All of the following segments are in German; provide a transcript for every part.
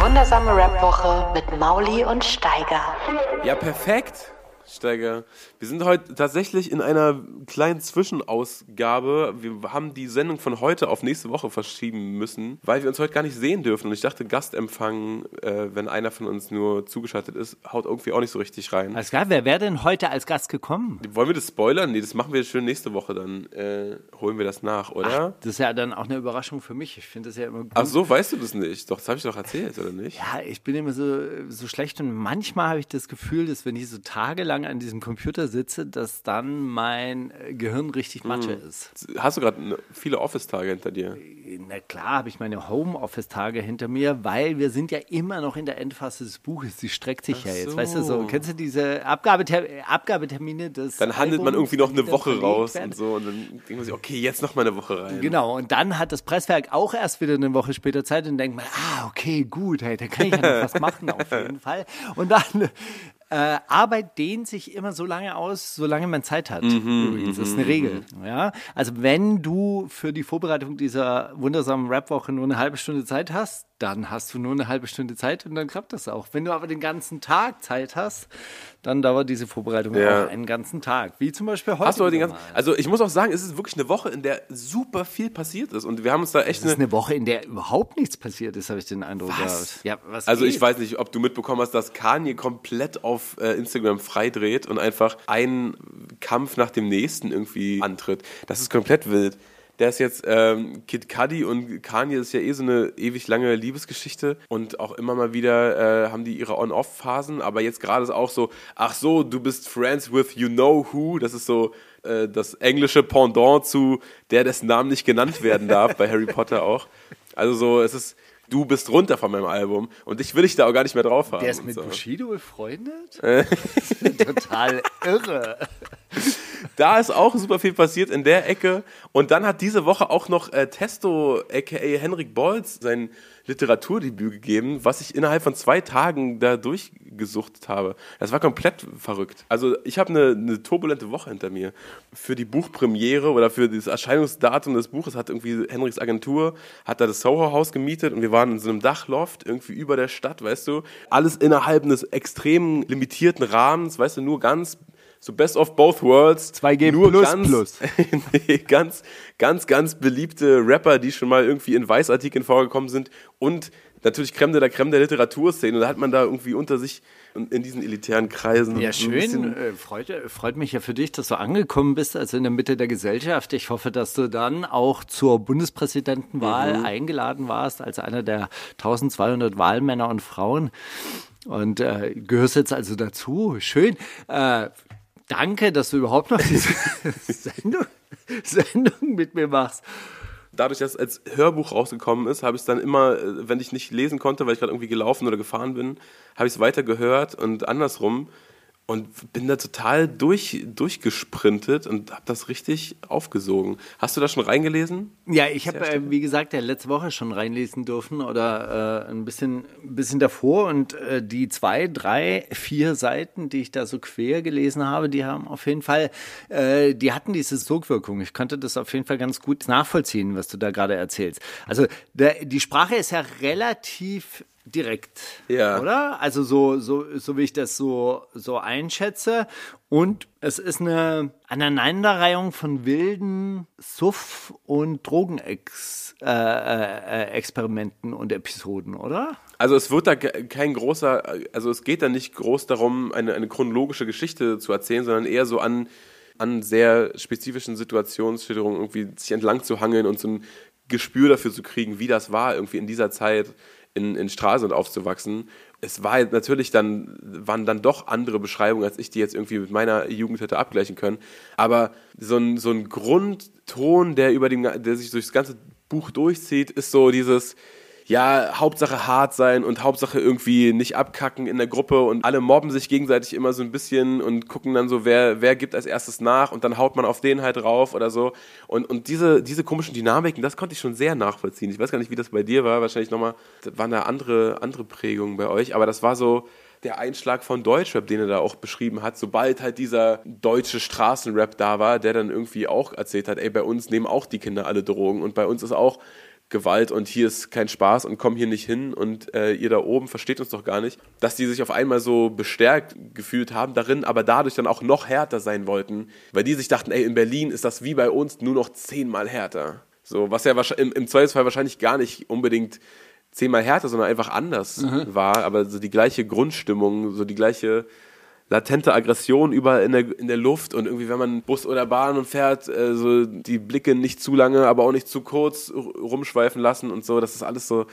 Wundersame Rap-Woche mit Mauli und Steiger. Ja, perfekt. Steiger. Wir sind heute tatsächlich in einer kleinen Zwischenausgabe. Wir haben die Sendung von heute auf nächste Woche verschieben müssen, weil wir uns heute gar nicht sehen dürfen. Und ich dachte, Gastempfang, äh, wenn einer von uns nur zugeschaltet ist, haut irgendwie auch nicht so richtig rein. Alles klar, wer wäre denn heute als Gast gekommen? Wollen wir das spoilern? Nee, das machen wir schön nächste Woche dann. Äh, holen wir das nach, oder? Das ist ja dann auch eine Überraschung für mich. Ich finde das ja immer gut. Ach so, weißt du das nicht? Doch, das habe ich doch erzählt, oder nicht? Ja, ich bin immer so, so schlecht und manchmal habe ich das Gefühl, dass wenn ich so tagelang an diesem Computer sitze, dass dann mein äh, Gehirn richtig Matsche ist. Hast du gerade viele Office-Tage hinter dir? Na klar, habe ich meine Homeoffice-Tage hinter mir, weil wir sind ja immer noch in der Endphase des Buches. Die streckt sich Ach ja jetzt. so. Weißt du so, kennst du diese Abgabeter Abgabetermine des Dann handelt man Albums, irgendwie noch eine Woche raus werden? und so und dann denkt man sich, okay, jetzt noch mal eine Woche rein. Genau, und dann hat das Presswerk auch erst wieder eine Woche später Zeit und denkt man, ah, okay, gut, hey, da kann ich ja noch was machen auf jeden Fall. Und dann äh, Arbeit dehnt sich immer so lange aus, solange man Zeit hat. Übrigens, das ist eine Regel. Ja? Also wenn du für die Vorbereitung dieser wundersamen Rap-Woche nur eine halbe Stunde Zeit hast, dann hast du nur eine halbe Stunde Zeit und dann klappt das auch. Wenn du aber den ganzen Tag Zeit hast, dann dauert diese Vorbereitung Ja. auch einen ganzen Tag. Wie zum Beispiel heute. Hast du heute den ganzen, also ich muss auch sagen, es ist wirklich eine Woche, in der super viel passiert ist und wir haben uns da echt Das ist eine, eine Woche, in der überhaupt nichts passiert ist, habe ich den Eindruck Was? gehabt. Ja, was also ich geht? weiß nicht, ob du mitbekommen hast, dass Kanye komplett auf äh, Instagram freidreht und einfach einen Kampf nach dem nächsten irgendwie antritt. Das ist komplett wild. Der ist jetzt ähm, Kid Cudi und Kanye ist ja eh so eine ewig lange Liebesgeschichte und auch immer mal wieder äh, haben die ihre On-Off-Phasen, aber jetzt gerade ist auch so, ach so, du bist friends with you know who, das ist so äh, das englische Pendant zu der, dessen Namen nicht genannt werden darf, bei Harry Potter auch. Also so, es ist, du bist runter von meinem Album und dich will ich da auch gar nicht mehr drauf haben. Der ist mit so. Bushido befreundet? Total irre. Da ist auch super viel passiert in der Ecke. Und dann hat diese Woche auch noch äh, Testo, aka Henrik Bolz, sein Literaturdebüt gegeben, was ich innerhalb von zwei Tagen da durchgesuchtet habe. Das war komplett verrückt. Also ich habe eine, eine turbulente Woche hinter mir. Für die Buchpremiere oder für das Erscheinungsdatum des Buches hat irgendwie Henriks Agentur, hat da das Soho-Haus gemietet und wir waren in so einem Dachloft irgendwie über der Stadt, weißt du. Alles innerhalb eines extrem limitierten Rahmens, weißt du, nur ganz so best of both worlds. 2G nur plus ganz, plus. nee, ganz, ganz, ganz beliebte Rapper, die schon mal irgendwie in Weißartikeln vorgekommen sind und natürlich Creme de la Creme der Literaturszene. Da hat man da irgendwie unter sich in diesen elitären Kreisen. Ja, schön. Äh, freut, freut mich ja für dich, dass du angekommen bist, also in der Mitte der Gesellschaft. Ich hoffe, dass du dann auch zur Bundespräsidentenwahl Mhm. eingeladen warst, als einer der 1200 Wahlmänner und Frauen. Und äh, gehörst jetzt also dazu. Schön. Äh, danke, dass du überhaupt noch diese Sendung, Sendung mit mir machst. dadurch, dass es als Hörbuch rausgekommen ist, habe ich es dann immer, äh, wenn ich nicht lesen konnte, weil ich gerade irgendwie gelaufen oder gefahren bin, habe ich es weiter gehört und andersrum und bin da total durch, durchgesprintet und habe das richtig aufgesogen. Hast du da schon reingelesen? Ja, ich habe, äh, wie gesagt, ja letzte Woche schon reinlesen dürfen oder äh, ein bisschen, ein bisschen davor und äh, die zwei, drei, vier Seiten, die ich da so quer gelesen habe, die haben auf jeden Fall, äh, die hatten diese Sogwirkung. Ich konnte das auf jeden Fall ganz gut nachvollziehen, was du da gerade erzählst. Also der, die Sprache ist ja relativ direkt, Ja. oder? Also so, so, so wie ich das so, so einschätze. Und es ist eine Aneinanderreihung von wilden Suff- und Drogenexperimenten äh, äh, Experimenten und Episoden, oder? Also es wird da kein großer, also es geht da nicht groß darum, eine, eine chronologische Geschichte zu erzählen, sondern eher so an, an sehr spezifischen Situationsschilderungen irgendwie sich entlang zu hangeln und so ein Gespür dafür zu kriegen, wie das war, irgendwie in dieser Zeit in, in Stralsund aufzuwachsen. Es war natürlich dann, waren dann doch andere Beschreibungen, als ich die jetzt irgendwie mit meiner Jugend hätte abgleichen können. Aber so ein, so ein Grundton, der über den, der sich durchs ganze Buch durchzieht, ist so dieses, ja, Hauptsache hart sein und Hauptsache irgendwie nicht abkacken in der Gruppe und alle mobben sich gegenseitig immer so ein bisschen und gucken dann so, wer, wer gibt als erstes nach und dann haut man auf den halt drauf oder so. Und, und diese, diese komischen Dynamiken, das konnte ich schon sehr nachvollziehen. Ich weiß gar nicht, wie das bei dir war. Wahrscheinlich nochmal, waren da andere, andere Prägungen bei euch, aber das war so, der Einschlag von Deutschrap, den er da auch beschrieben hat, sobald halt dieser deutsche Straßenrap da war, der dann irgendwie auch erzählt hat, ey, bei uns nehmen auch die Kinder alle Drogen und bei uns ist auch Gewalt und hier ist kein Spaß und komm hier nicht hin und äh, ihr da oben versteht uns doch gar nicht, dass die sich auf einmal so bestärkt gefühlt haben darin, aber dadurch dann auch noch härter sein wollten, weil die sich dachten, ey, in Berlin ist das wie bei uns nur noch zehnmal härter. So, was ja im, im Zweifelsfall wahrscheinlich gar nicht unbedingt zehnmal härter, sondern einfach anders mhm. war, aber so die gleiche Grundstimmung, so die gleiche latente Aggression überall in der, in der Luft und irgendwie, wenn man Bus oder Bahn fährt, äh, so die Blicke nicht zu lange, aber auch nicht zu kurz rumschweifen lassen und so, das ist alles so,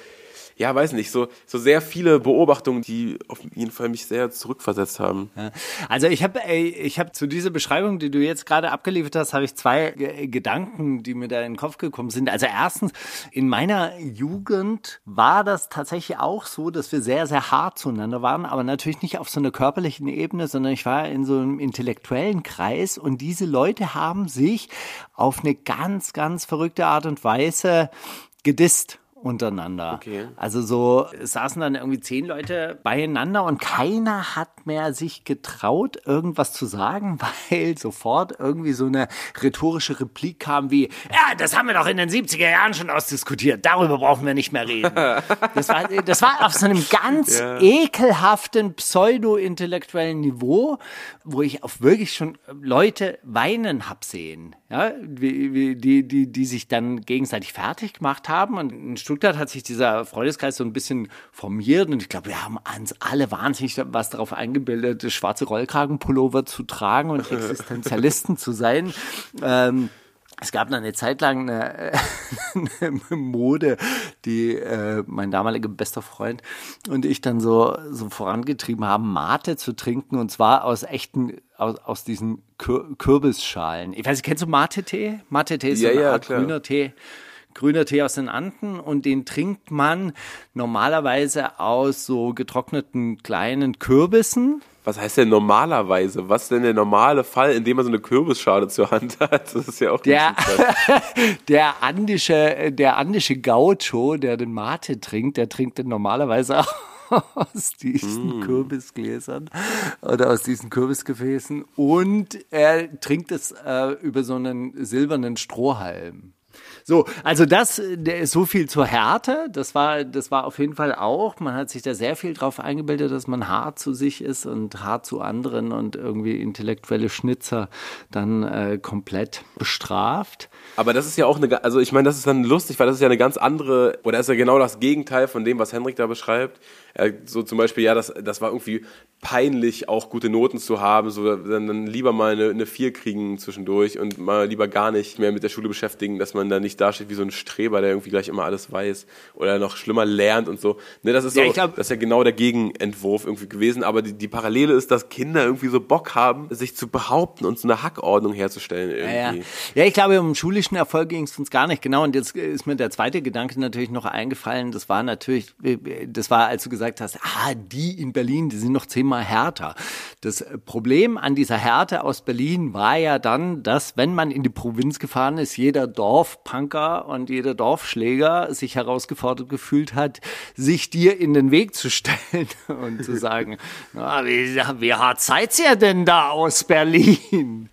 ja, weiß nicht, so, so sehr viele Beobachtungen, die auf jeden Fall mich sehr zurückversetzt haben. Ja. Also ich habe ich hab zu dieser Beschreibung, die du jetzt gerade abgeliefert hast, habe ich zwei G Gedanken, die mir da in den Kopf gekommen sind. Also erstens, in meiner Jugend war das tatsächlich auch so, dass wir sehr, sehr hart zueinander waren, aber natürlich nicht auf so einer körperlichen Ebene, sondern ich war in so einem intellektuellen Kreis und diese Leute haben sich auf eine ganz, ganz verrückte Art und Weise gedisst untereinander. Okay. Also so saßen dann irgendwie zehn Leute beieinander und keiner hat mehr sich getraut, irgendwas zu sagen, weil sofort irgendwie so eine rhetorische Replik kam wie, ja, das haben wir doch in den 70er Jahren schon ausdiskutiert, darüber brauchen wir nicht mehr reden. Das war, das war auf so einem ganz ja. ekelhaften, pseudo-intellektuellen Niveau, wo ich auf wirklich schon Leute weinen hab sehen, ja, wie, wie, die, die, die sich dann gegenseitig fertig gemacht haben und in Stuttgart hat sich dieser Freundeskreis so ein bisschen formiert und ich glaube, wir haben uns alle wahnsinnig was darauf eingebildet, schwarze Rollkragenpullover zu tragen und Existenzialisten zu sein. Ähm, es gab dann eine Zeit lang eine, eine Mode, die äh, mein damaliger bester Freund und ich dann so, so vorangetrieben haben, Mate zu trinken und zwar aus echten, aus, aus diesen Kür Kürbisschalen. Ich weiß nicht, kennst du Mate-Tee? Mate-Tee ist ja, so eine ja, Art klar. grüner Tee grüner Tee aus den Anden und den trinkt man normalerweise aus so getrockneten kleinen Kürbissen. Was heißt denn normalerweise? Was ist denn der normale Fall, in dem man so eine Kürbisschale zur Hand hat? Das ist ja auch der, der andische, der andische Gaucho, der den Mate trinkt, der trinkt den normalerweise aus diesen mm. Kürbisgläsern oder aus diesen Kürbisgefäßen und er trinkt es äh, über so einen silbernen Strohhalm. So, also das, so viel zur Härte. Das war, das war auf jeden Fall auch. Man hat sich da sehr viel drauf eingebildet, dass man hart zu sich ist und hart zu anderen und irgendwie intellektuelle Schnitzer dann äh, komplett bestraft. Aber das ist ja auch eine, also ich meine, das ist dann lustig, weil das ist ja eine ganz andere, oder ist ja genau das Gegenteil von dem, was Henrik da beschreibt. Er, so zum Beispiel, ja, das, das war irgendwie peinlich, auch gute Noten zu haben, so dann, dann lieber mal eine, eine Vier kriegen zwischendurch und mal lieber gar nicht mehr mit der Schule beschäftigen, dass man da nicht dasteht wie so ein Streber, der irgendwie gleich immer alles weiß oder noch schlimmer lernt und so. Ne, das ist so, ja, glaub, das ist ja genau der Gegenentwurf irgendwie gewesen, aber die, die Parallele ist, dass Kinder irgendwie so Bock haben, sich zu behaupten und so eine Hackordnung herzustellen irgendwie. Ja, ja. ja ich glaube, um schulischen Erfolg ging es uns gar nicht genau und jetzt ist mir der zweite Gedanke natürlich noch eingefallen, das war natürlich, das war, als du gesagt hast, ah, die in Berlin, die sind noch zehnmal härter. Das Problem an dieser Härte aus Berlin war ja dann, dass wenn man in die Provinz gefahren ist, jeder Dorfpunker und jeder Dorfschläger sich herausgefordert gefühlt hat, sich dir in den Weg zu stellen und zu sagen, na, wie, wie hart seid ihr denn da aus Berlin?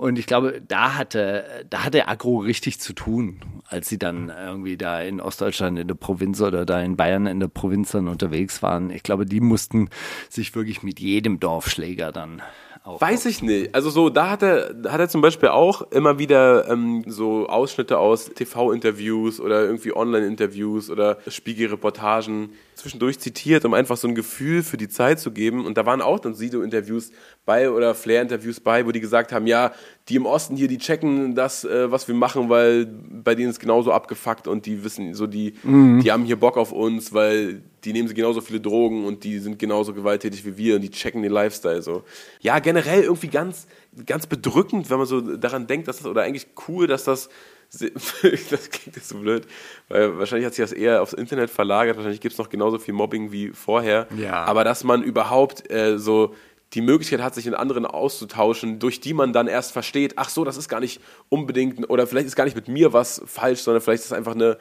Und ich glaube, da hatte, da hatte Agro richtig zu tun, als sie dann irgendwie da in Ostdeutschland in der Provinz oder da in Bayern in der Provinz dann unterwegs waren. Ich glaube, die mussten sich wirklich mit jedem Dorfschläger dann auch Weiß ich nicht. Also so, da hat er, hat er zum Beispiel auch immer wieder ähm, so Ausschnitte aus TV-Interviews oder irgendwie Online-Interviews oder Spiegelreportagen zwischendurch zitiert, um einfach so ein Gefühl für die Zeit zu geben. Und da waren auch dann Sido-Interviews bei oder Flair-Interviews bei, wo die gesagt haben, ja, die im Osten hier, die checken das, äh, was wir machen, weil bei denen ist genauso abgefuckt und die wissen so, die, mhm. die haben hier Bock auf uns, weil die nehmen sie genauso viele Drogen und die sind genauso gewalttätig wie wir und die checken den Lifestyle so. Ja, generell irgendwie ganz, ganz bedrückend, wenn man so daran denkt, dass das, oder eigentlich cool, dass das das klingt jetzt so blöd, weil wahrscheinlich hat sich das eher aufs Internet verlagert, wahrscheinlich gibt es noch genauso viel Mobbing wie vorher. Ja. Aber dass man überhaupt äh, so die Möglichkeit hat, sich in anderen auszutauschen, durch die man dann erst versteht, ach so, das ist gar nicht unbedingt, oder vielleicht ist gar nicht mit mir was falsch, sondern vielleicht ist es einfach eine,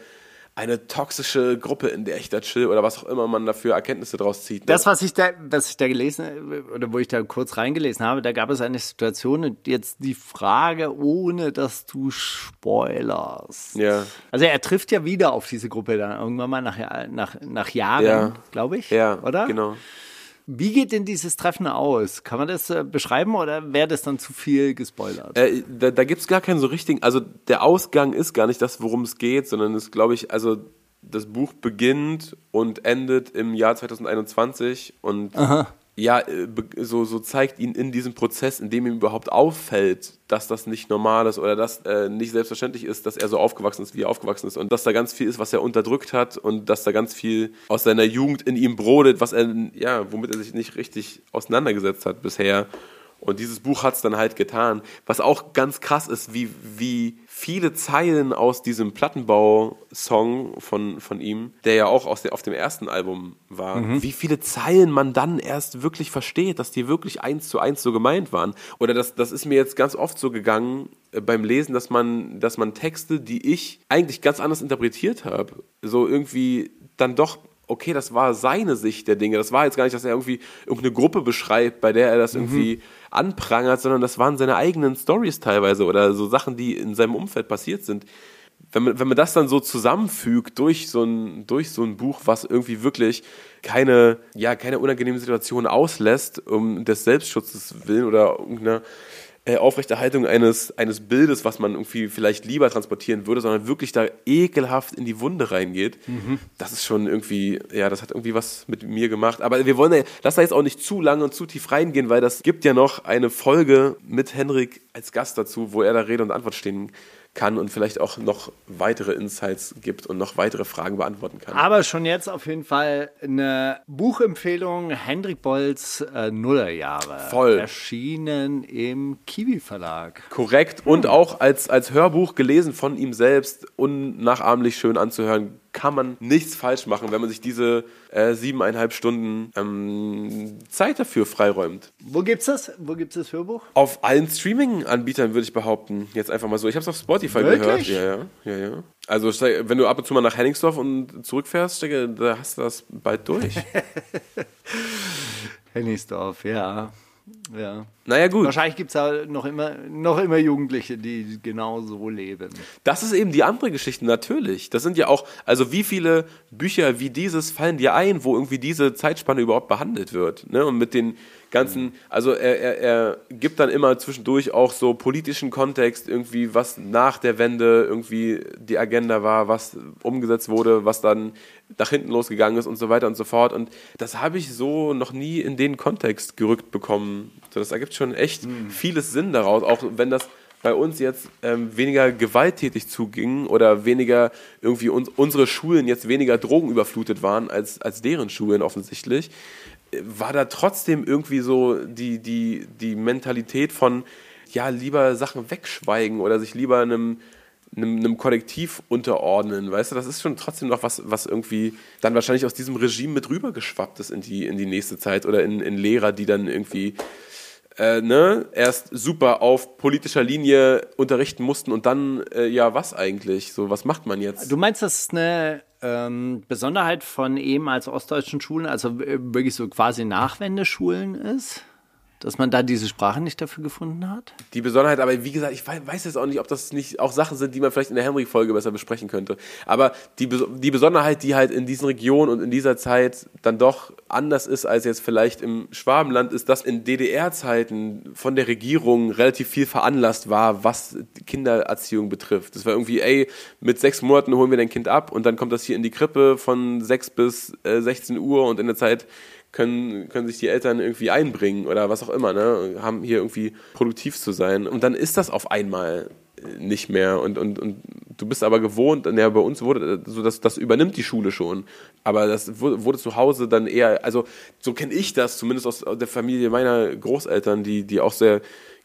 eine toxische Gruppe, in der ich da chill oder was auch immer man dafür Erkenntnisse draus zieht. ne? Das, was ich da, was ich da gelesen, oder wo ich da kurz reingelesen habe, da gab es eine Situation und jetzt die Frage, ohne dass du spoilerst. Ja. Also er trifft ja wieder auf diese Gruppe dann irgendwann mal nach, nach, nach Jahren, Ja. glaube ich. ja, Oder? genau. Wie geht denn dieses Treffen aus? Kann man das äh, beschreiben oder wäre das dann zu viel gespoilert? Äh, da da gibt es gar keinen so richtigen, also der Ausgang ist gar nicht das, worum es geht, sondern es glaube ich, also das Buch beginnt und endet im Jahr 2021 und ja, äh, so, so zeigt ihn in diesem Prozess, in dem ihm überhaupt auffällt, dass das nicht normal ist oder dass äh, nicht selbstverständlich ist, dass er so aufgewachsen ist, wie er aufgewachsen ist und dass da ganz viel ist, was er unterdrückt hat und dass da ganz viel aus seiner Jugend in ihm brodet, was er, ja, womit er sich nicht richtig auseinandergesetzt hat bisher. Und dieses Buch hat es dann halt getan. Was auch ganz krass ist, wie, wie viele Zeilen aus diesem Plattenbau-Song von, von ihm, der ja auch aus der, auf dem ersten Album war, wie viele Zeilen man dann erst wirklich versteht, dass die wirklich eins zu eins so gemeint waren. Oder das, das ist mir jetzt ganz oft so gegangen äh, beim Lesen, dass man, dass man Texte, die ich eigentlich ganz anders interpretiert habe, so irgendwie dann doch okay, das war seine Sicht der Dinge. Das war jetzt gar nicht, dass er irgendwie irgendeine Gruppe beschreibt, bei der er das irgendwie anprangert, sondern das waren seine eigenen Stories teilweise oder so Sachen, die in seinem Umfeld passiert sind. Wenn man, wenn man das dann so zusammenfügt durch so, ein, durch so ein Buch, was irgendwie wirklich keine, ja, keine unangenehmen Situationen auslässt, um des Selbstschutzes willen oder irgendeiner Aufrechterhaltung eines, eines Bildes, was man irgendwie vielleicht lieber transportieren würde, sondern wirklich da ekelhaft in die Wunde reingeht. Das ist schon irgendwie, ja, das hat irgendwie was mit mir gemacht. Aber wir wollen ja, lass da jetzt auch nicht zu lange und zu tief reingehen, weil das gibt ja noch eine Folge mit Henrik als Gast dazu, wo er da Rede und Antwort stehen kann und vielleicht auch noch weitere Insights gibt und noch weitere Fragen beantworten kann. Aber schon jetzt auf jeden Fall eine Buchempfehlung, Hendrik Bolz äh, Nullerjahre. Voll. Erschienen im Kiwi Verlag. Korrekt und auch als, als Hörbuch gelesen von ihm selbst, unnachahmlich schön anzuhören, kann man nichts falsch machen, wenn man sich diese äh, siebeneinhalb Stunden ähm, Zeit dafür freiräumt. Wo gibt's das? Wo gibt's das Hörbuch? Auf allen Streaming-Anbietern würde ich behaupten, jetzt einfach mal so. Ich habe es auf Spotify Wirklich? gehört. Ja, ja, ja, ja. Also wenn du ab und zu mal nach Henningsdorf und zurückfährst, da hast du das bald durch. Hennigsdorf, ja. Ja. naja gut. Wahrscheinlich gibt es da noch immer, noch immer Jugendliche, die genau so leben. Das ist eben die andere Geschichte, natürlich. Das sind ja auch, also wie viele Bücher wie dieses fallen dir ein, wo irgendwie diese Zeitspanne überhaupt behandelt wird. Ne? Und mit den ganzen, also er, er, er gibt dann immer zwischendurch auch so politischen Kontext, irgendwie, was nach der Wende irgendwie die Agenda war, was umgesetzt wurde, was dann nach hinten losgegangen ist und so weiter und so fort. Und das habe ich so noch nie in den Kontext gerückt bekommen. So, das ergibt schon echt vieles Sinn daraus, auch wenn das bei uns jetzt ähm, weniger gewalttätig zuging oder weniger irgendwie uns, unsere Schulen jetzt weniger drogenüberflutet waren als, als deren Schulen offensichtlich, war da trotzdem irgendwie so die, die, die Mentalität von, ja, lieber Sachen wegschweigen oder sich lieber einem, einem, einem Kollektiv unterordnen, weißt du, das ist schon trotzdem noch was, was irgendwie dann wahrscheinlich aus diesem Regime mit rübergeschwappt ist in die, in die nächste Zeit oder in, in Lehrer, die dann irgendwie äh, ne, erst super auf politischer Linie unterrichten mussten und dann, äh, ja, was eigentlich? So, was macht man jetzt? Du meinst, das ist eine ähm, Besonderheit von ehemals ostdeutschen Schulen, also wirklich so quasi Nachwendeschulen ist? Dass man da diese Sprache nicht dafür gefunden hat? Die Besonderheit, aber wie gesagt, ich wei- weiß jetzt auch nicht, ob das nicht auch Sachen sind, die man vielleicht in der Henrik-Folge besser besprechen könnte. Aber die, die Besonderheit, die halt in diesen Regionen und in dieser Zeit dann doch anders ist als jetzt vielleicht im Schwabenland, ist, dass in DDR-Zeiten von der Regierung relativ viel veranlasst war, was Kindererziehung betrifft. Das war irgendwie, ey, mit sechs Monaten holen wir dein Kind ab und dann kommt das hier in die Krippe von sechs bis äh, 16 Uhr und in der Zeit können, können sich die Eltern irgendwie einbringen oder was auch immer, ne? haben hier irgendwie produktiv zu sein. Und dann ist das auf einmal nicht mehr. Und, und, und du bist aber gewohnt, ja, bei uns wurde, so das, das übernimmt die Schule schon. Aber das wurde, wurde zu Hause dann eher, also so kenne ich das, zumindest aus der Familie meiner Großeltern, die, die auch sehr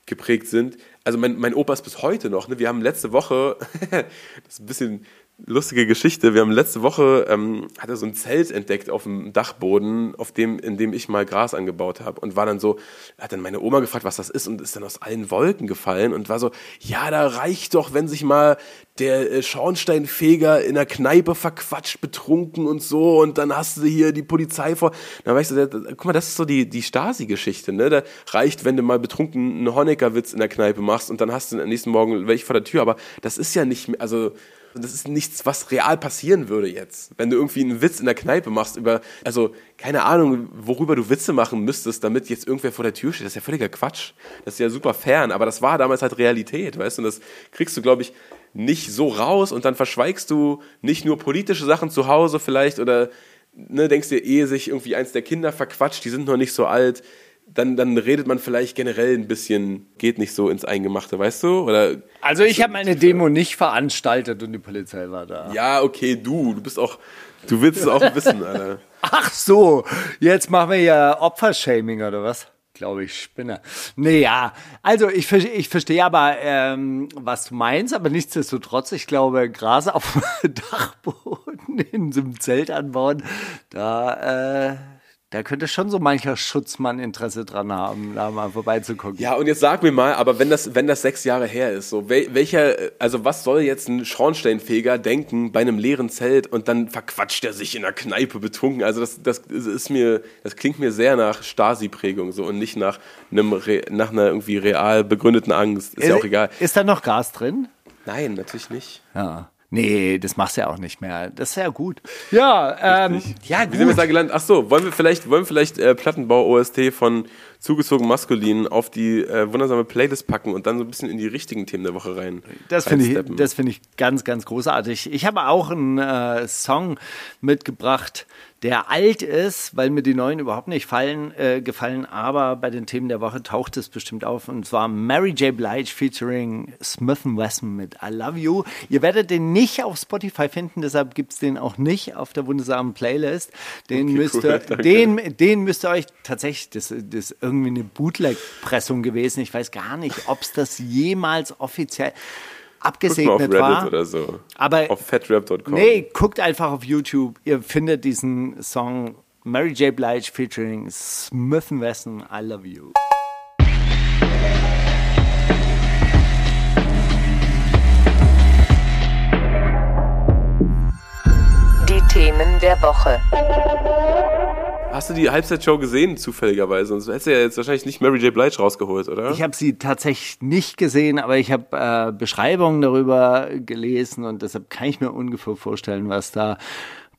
geprägt sind. also mein, mein Opa ist bis heute noch, ne? wir haben letzte Woche, das ist ein bisschen lustige Geschichte, wir haben letzte Woche, ähm, hat er so ein Zelt entdeckt auf dem Dachboden, auf dem, in dem ich mal Gras angebaut habe und war dann so, hat dann meine Oma gefragt, was das ist und ist dann aus allen Wolken gefallen und war so, ja, da reicht doch, wenn sich mal der äh, Schornsteinfeger in der Kneipe verquatscht, betrunken und so und dann hast du hier die Polizei vor. Dann weißt du, guck mal, das ist so die, die Stasi-Geschichte, ne? Da reicht, wenn du mal betrunken einen Honeckerwitz in der Kneipe machst und dann hast du am nächsten Morgen welche vor der Tür, aber das ist ja nicht, mehr, also das ist nichts, was real passieren würde jetzt. Wenn du irgendwie einen Witz in der Kneipe machst über, also keine Ahnung, worüber du Witze machen müsstest, damit jetzt irgendwer vor der Tür steht, das ist ja völliger Quatsch. Das ist ja super fern, aber das war damals halt Realität, weißt du, und das kriegst du, glaube ich, nicht so raus und dann verschweigst du nicht nur politische Sachen zu Hause vielleicht oder ne, denkst dir, ehe sich irgendwie eins der Kinder verquatscht, die sind noch nicht so alt, dann, dann redet man vielleicht generell ein bisschen, geht nicht so ins Eingemachte, weißt du? Oder Also ich habe meine Demo nicht veranstaltet und die Polizei war da. ja, okay, du, du bist auch, du willst es auch wissen, Alter. Ach so, jetzt machen wir ja Opfershaming oder was? Glaube ich, Spinner. Nee, ja. Also ich, ich verstehe aber, ähm, was du meinst, aber nichtsdestotrotz, ich glaube, Gras auf dem Dachboden in so einem Zelt anbauen, da, äh, da könnte schon so mancher Schutzmann Interesse dran haben, da mal vorbeizugucken. Ja, und jetzt sag mir mal, aber wenn das, wenn das sechs Jahre her ist, so wel, welcher, also was soll jetzt ein Schornsteinfeger denken bei einem leeren Zelt und dann verquatscht er sich in der Kneipe betrunken? Also das, das ist mir, das klingt mir sehr nach Stasi-Prägung so und nicht nach einem, nach einer irgendwie real begründeten Angst. Ist ja auch egal. Ist da noch Gas drin? Nein, natürlich nicht. Ja. Nee, das machst du ja auch nicht mehr. Das ist ja gut. Ja, ähm, ja, Wie sind wir gut. da gelandet? Ach so, wollen wir vielleicht, wollen wir vielleicht äh, Plattenbau-OST von zugezogen maskulin auf die äh, wundersame Playlist packen und dann so ein bisschen in die richtigen Themen der Woche rein. Das finde ich, das finde ich ganz, ganz großartig. Ich habe auch einen äh, Song mitgebracht, der alt ist, weil mir die neuen überhaupt nicht fallen, äh, gefallen, aber bei den Themen der Woche taucht es bestimmt auf und zwar Mary J. Blige featuring Smith Wesson mit I Love You. Ihr werdet den nicht auf Spotify finden, deshalb gibt es den auch nicht auf der wundersamen Playlist. Den, Okay, müsst ihr, den, den müsst ihr euch tatsächlich, das, das ist irgendwie eine Bootleg-Pressung gewesen. Ich weiß gar nicht, ob es das jemals offiziell Guck mal auf abgesegnet Reddit war. oder so. Aber auf fatrap.com. nee, guckt einfach auf YouTube. Ihr findet diesen Song Mary J. Blige featuring Smith Wesson, I Love You. Die Themen der Woche. Hast du die Halbzeitshow gesehen, zufälligerweise? Sonst hättest du ja jetzt wahrscheinlich nicht Mary J. Blige rausgeholt, oder? Ich habe sie tatsächlich nicht gesehen, aber ich habe äh, Beschreibungen darüber gelesen und deshalb kann ich mir ungefähr vorstellen, was da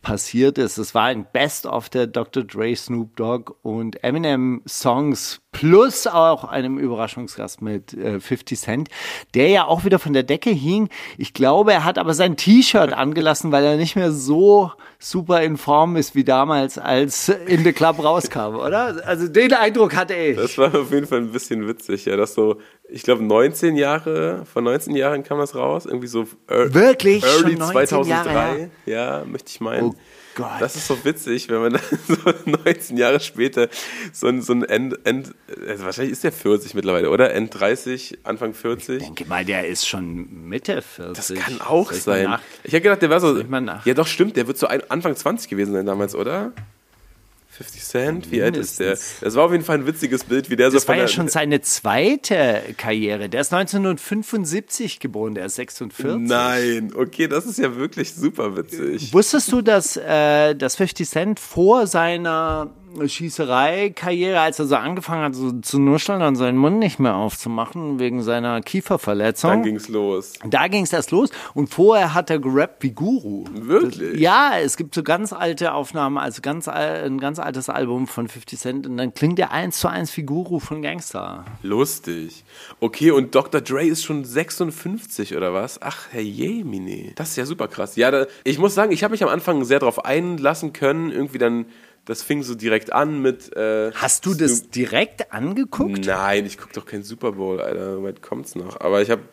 passiert ist. Es war ein Best-of der Dr. Dre, Snoop Dogg und Eminem Songs plus auch einem Überraschungsgast mit äh, 50 Cent, der ja auch wieder von der Decke hing. Ich glaube, er hat aber sein T-Shirt angelassen, weil er nicht mehr so super in Form ist wie damals, als In the Club rauskam, oder? Also den Eindruck hatte ich. Das war auf jeden Fall ein bisschen witzig, ja, dass so, ich glaube 19 Jahre, vor 19 Jahren kam das raus, irgendwie so ear- Wirklich? early Schon 19 2003, Jahre her? ja, möchte ich meinen. Oh Gott. Das ist so witzig, wenn man so 19 Jahre später so ein, so ein End, End, also wahrscheinlich ist der 40 mittlerweile, oder? End 30, Anfang 40. Ich denke mal, der ist schon Mitte 40. Das kann auch Soll ich sein. nach- Ich hätte gedacht, der war so. ich Ja, doch, stimmt. Der wird so ein, Anfang 20 gewesen sein damals, oder? 50 Cent? Wie alt ist der? Das war auf jeden Fall ein witziges Bild, wie der so Das war ja schon seine zweite Karriere. Der ist 1975 geboren, der ist 46. Nein, okay, das ist ja wirklich super witzig. Wusstest du, dass, äh, dass 50 Cent vor seiner Schießerei-Karriere, als er so angefangen hat, so zu nuscheln und seinen Mund nicht mehr aufzumachen, wegen seiner Kieferverletzung? Dann ging's los. Da ging es erst los und vorher hat er gerappt wie Guru. Wirklich? Ja, es gibt so ganz alte Aufnahmen, also ganz ein ganz altes Album von 50 Cent und dann klingt der eins zu eins wie Guru von Gangster. Lustig. Okay, und Dr. Dre ist schon 56 oder was? Ach, Herr Jemine. Das ist ja super krass. Ja, da, ich muss sagen, ich habe mich am Anfang sehr darauf einlassen können. Irgendwie dann, das fing so direkt an mit. Äh, Hast du das Snoop- direkt angeguckt? Nein, ich gucke doch keinen Super Bowl, Alter. Weit kommt's noch? Aber ich habe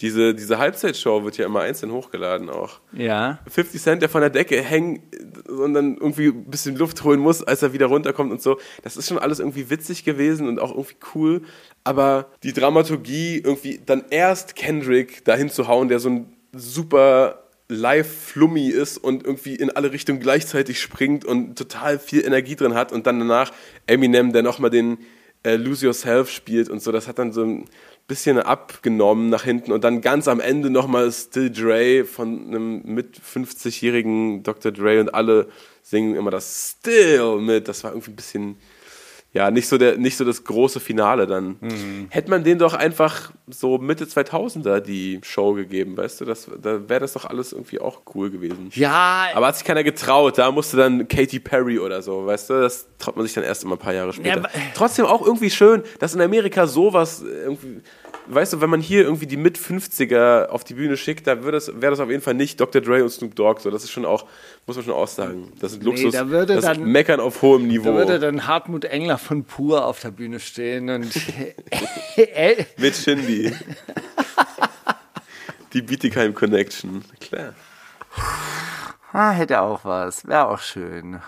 diese, diese Halbzeitshow wird ja immer einzeln hochgeladen auch. Ja. 50 Cent, der von der Decke hängt, und dann irgendwie ein bisschen Luft holen muss, als er wieder runterkommt und so. Das ist schon alles irgendwie witzig gewesen und auch irgendwie cool. Aber die Dramaturgie, irgendwie dann erst Kendrick dahin zu hauen, der so ein super live-flummi ist und irgendwie in alle Richtungen gleichzeitig springt und total viel Energie drin hat und dann danach Eminem, der nochmal den äh, Lose Yourself spielt und so, das hat dann so ein bisschen abgenommen nach hinten und dann ganz am Ende nochmal Still Dre von einem mit 50-jährigen Dr. Dre und alle singen immer das Still mit. Das war irgendwie ein bisschen ja, nicht so, der, nicht so das große Finale dann. Mhm. Hätte man denen doch einfach so Mitte 2000er die Show gegeben, weißt du, das, da wäre das doch alles irgendwie auch cool gewesen. Ja. Aber hat sich keiner getraut, da musste dann Katy Perry oder so, weißt du, das traut man sich dann erst immer ein paar Jahre später. Ja, Trotzdem auch irgendwie schön, dass in Amerika sowas irgendwie weißt du, wenn man hier irgendwie die Mit-50er auf die Bühne schickt, da wäre das, wär das auf jeden Fall nicht Dr. Dre und Snoop Dogg. So, das ist schon auch, muss man schon auch sagen. Das sind Luxus. Nee, da würde das dann, Meckern auf hohem Niveau. Da würde dann Hartmut Engler von Pur auf der Bühne stehen und. Mit Shindy. die Bietigheim Connection. Klar. Ah, hätte auch was. Wäre auch schön.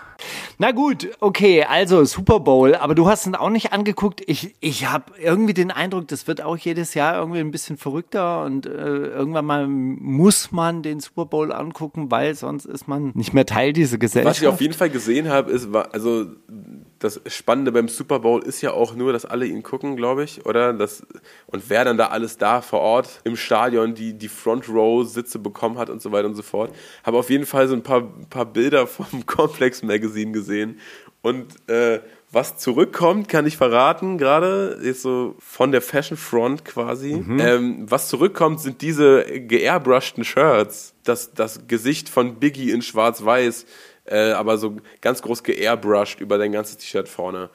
Na gut, okay, also Super Bowl, aber du hast ihn auch nicht angeguckt. Ich, ich habe irgendwie den Eindruck, das wird auch jedes Jahr irgendwie ein bisschen verrückter und äh, irgendwann mal muss man den Super Bowl angucken, weil sonst ist man nicht mehr Teil dieser Gesellschaft. Was ich auf jeden Fall gesehen habe, ist, also das Spannende beim Super Bowl ist ja auch nur, dass alle ihn gucken, glaube ich, oder? Das, und wer dann da alles da vor Ort im Stadion die, die Front Row Sitze bekommen hat und so weiter und so fort. Habe auf jeden Fall so ein paar, paar Bilder vom Complex Magazine gesehen und äh, was zurückkommt, kann ich verraten, gerade ist so von der Fashion Front quasi. Mhm. Ähm, was zurückkommt, sind diese geairbrushten Shirts. Das, das Gesicht von Biggie in schwarz-weiß äh, aber so ganz groß geairbrushed über dein ganzes T-Shirt vorne.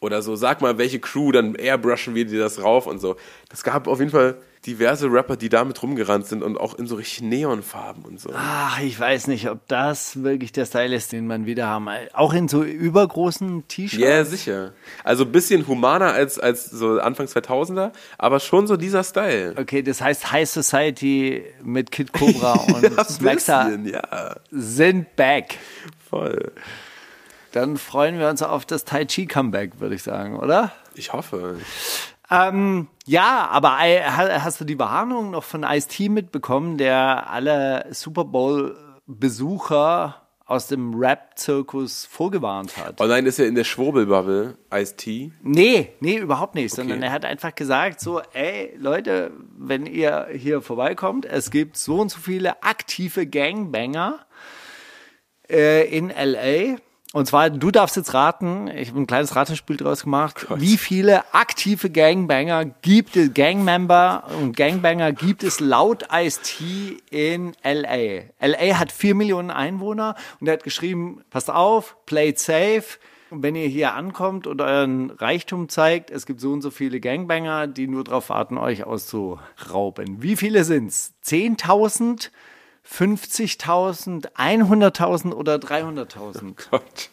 Oder so, sag mal, welche Crew, dann airbrushen wir dir das rauf und so. Das gab auf jeden Fall diverse Rapper, die damit rumgerannt sind und auch in so richtig Neonfarben und so. Ach, ich weiß nicht, ob das wirklich der Style ist, den man wieder haben. Auch in so übergroßen T-Shirts. Ja, yeah, sicher. Also ein bisschen humaner als, als so Anfang 2000er, aber schon so dieser Style. Okay, das heißt High Society mit Kid Cobra und ja, Smaxer ja. sind back. Voll. Dann freuen wir uns auf das Tai Chi Comeback, würde ich sagen, oder? Ich hoffe. Ähm, ja, aber hast du die Warnung noch von Ice-T mitbekommen, der alle Super Bowl-Besucher aus dem Rap-Zirkus vorgewarnt hat? Oh nein, ist er in der Schwurbelbubble, Ice-T? Nee, nee, überhaupt nicht, okay. sondern er hat einfach gesagt so, ey, Leute, wenn ihr hier vorbeikommt, es gibt so und so viele aktive Gangbanger äh, in L.A., und zwar, du darfst jetzt raten, ich habe ein kleines Ratespiel draus gemacht, Gott. wie viele aktive Gangbanger gibt es, Gangmember und Gangbanger gibt es laut Ice-T in LA? LA hat vier Millionen Einwohner und er hat geschrieben, passt auf, play it safe. Und wenn ihr hier ankommt und euren Reichtum zeigt, es gibt so und so viele Gangbanger, die nur darauf warten, euch auszurauben. Wie viele sind's? 10.000? 50.000, 100.000 oder 300.000? Oh Gott.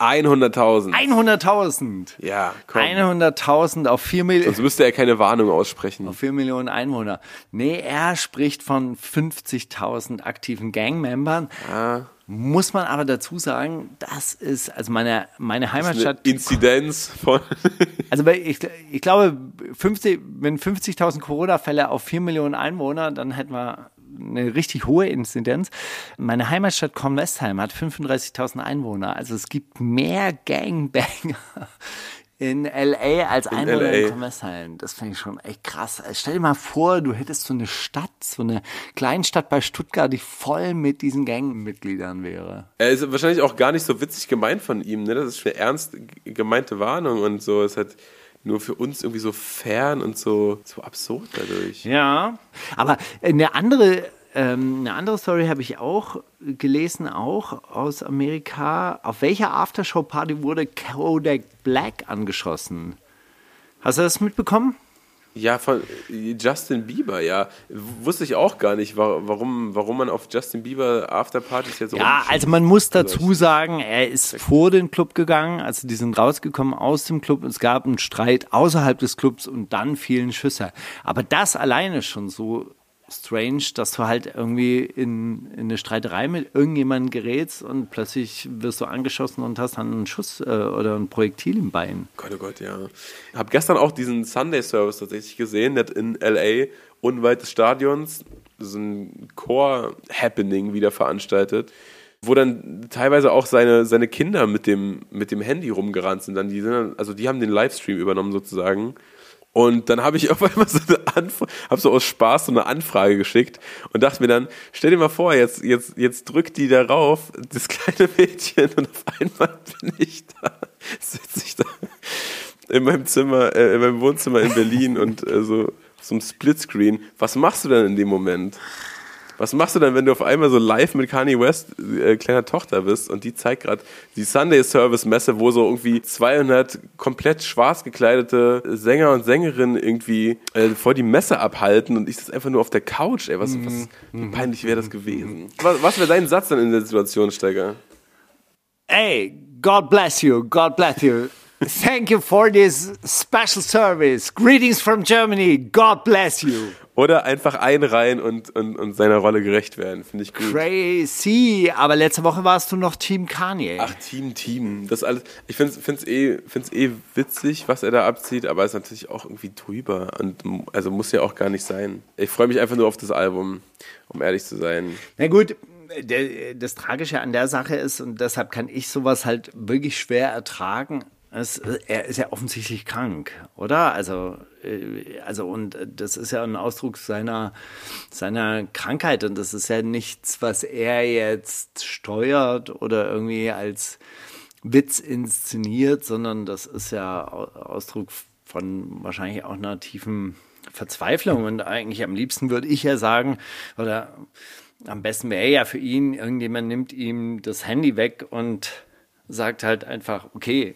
100.000. 100.000. Ja, komm. 100.000 auf 4 Millionen. Sonst müsste er keine Warnung aussprechen. Auf 4 Millionen Einwohner. Nee, er spricht von 50.000 aktiven Gangmembern. Ah. Muss man aber dazu sagen, das ist, also meine, meine Heimatstadt. Inzidenz von. also ich, ich glaube, 50, wenn 50.000 Corona-Fälle auf 4 Millionen Einwohner, dann hätten wir eine richtig hohe Inzidenz. Meine Heimatstadt Kornwestheim hat 35.000 Einwohner. Also es gibt mehr Gangbanger in LA als in Einwohner LA. in Kornwestheim. Das finde ich schon echt krass. Also stell dir mal vor, du hättest so eine Stadt, so eine Kleinstadt bei Stuttgart, die voll mit diesen Gangmitgliedern wäre. Er ist wahrscheinlich auch gar nicht so witzig gemeint von ihm. Ne? Das ist eine ernst gemeinte Warnung und so. Es hat nur für uns irgendwie so fern und so, so absurd dadurch. Ja, aber eine andere, ähm, eine andere Story habe ich auch gelesen, auch aus Amerika. Auf welcher Aftershow-Party wurde Kodak Black angeschossen? Hast du das mitbekommen? Ja, von Justin Bieber, ja. Wusste ich auch gar nicht, warum, warum man auf Justin Bieber Afterpartys jetzt Ja, also man muss dazu sagen, er ist vor den Club gegangen, also die sind rausgekommen aus dem Club, es gab einen Streit außerhalb des Clubs und dann fielen Schüsse. Aber das alleine schon so strange, dass du halt irgendwie in, in eine Streiterei mit irgendjemandem gerätst und plötzlich wirst du angeschossen und hast dann einen Schuss äh, oder ein Projektil im Bein. Gott, oh Gott, ja. Hab gestern auch diesen Sunday Service tatsächlich gesehen, der hat in LA unweit des Stadions so ein Core-Happening wieder veranstaltet, wo dann teilweise auch seine, seine Kinder mit dem, mit dem Handy rumgerannt sind. Dann die sind dann, also die haben den Livestream übernommen sozusagen. Und dann habe ich auf einmal so eine Anfrage, habe so aus Spaß so eine Anfrage geschickt und dachte mir dann, stell dir mal vor, jetzt, jetzt, jetzt drückt die darauf, das kleine Mädchen, und auf einmal bin ich da, sitze ich da in meinem Zimmer, äh, in meinem Wohnzimmer in Berlin und äh, so so einem Splitscreen. Was machst du denn in dem Moment? Was machst du denn, wenn du auf einmal so live mit Kanye West äh, kleiner Tochter bist und die zeigt gerade die Sunday Service Messe, wo so irgendwie 200 komplett schwarz gekleidete Sänger und Sängerinnen irgendwie äh, vor die Messe abhalten und ich sitze einfach nur auf der Couch. Ey, was, was wie peinlich wäre das gewesen? Was, was wäre dein Satz dann in der Situation, Steiger? Hey, God bless you, God bless you. Thank you for this special service. Greetings from Germany. God bless you. Oder einfach einreihen und, und, und seiner Rolle gerecht werden. Finde ich gut. Crazy. Aber letzte Woche warst du noch Team Kanye. Ach, Team, Team. Das alles. Ich finde es eh, find's eh witzig, was er da abzieht, aber es ist natürlich auch irgendwie drüber. Und also muss ja auch gar nicht sein. Ich freue mich einfach nur auf das Album, um ehrlich zu sein. Na gut, das Tragische an der Sache ist, und deshalb kann ich sowas halt wirklich schwer ertragen, es, er ist ja offensichtlich krank, oder? Also, äh, also und das ist ja ein Ausdruck seiner, seiner Krankheit und das ist ja nichts, was er jetzt steuert oder irgendwie als Witz inszeniert, sondern das ist ja Ausdruck von wahrscheinlich auch einer tiefen Verzweiflung und eigentlich am liebsten würde ich ja sagen, oder am besten wäre ja für ihn, irgendjemand nimmt ihm das Handy weg und sagt halt einfach, okay,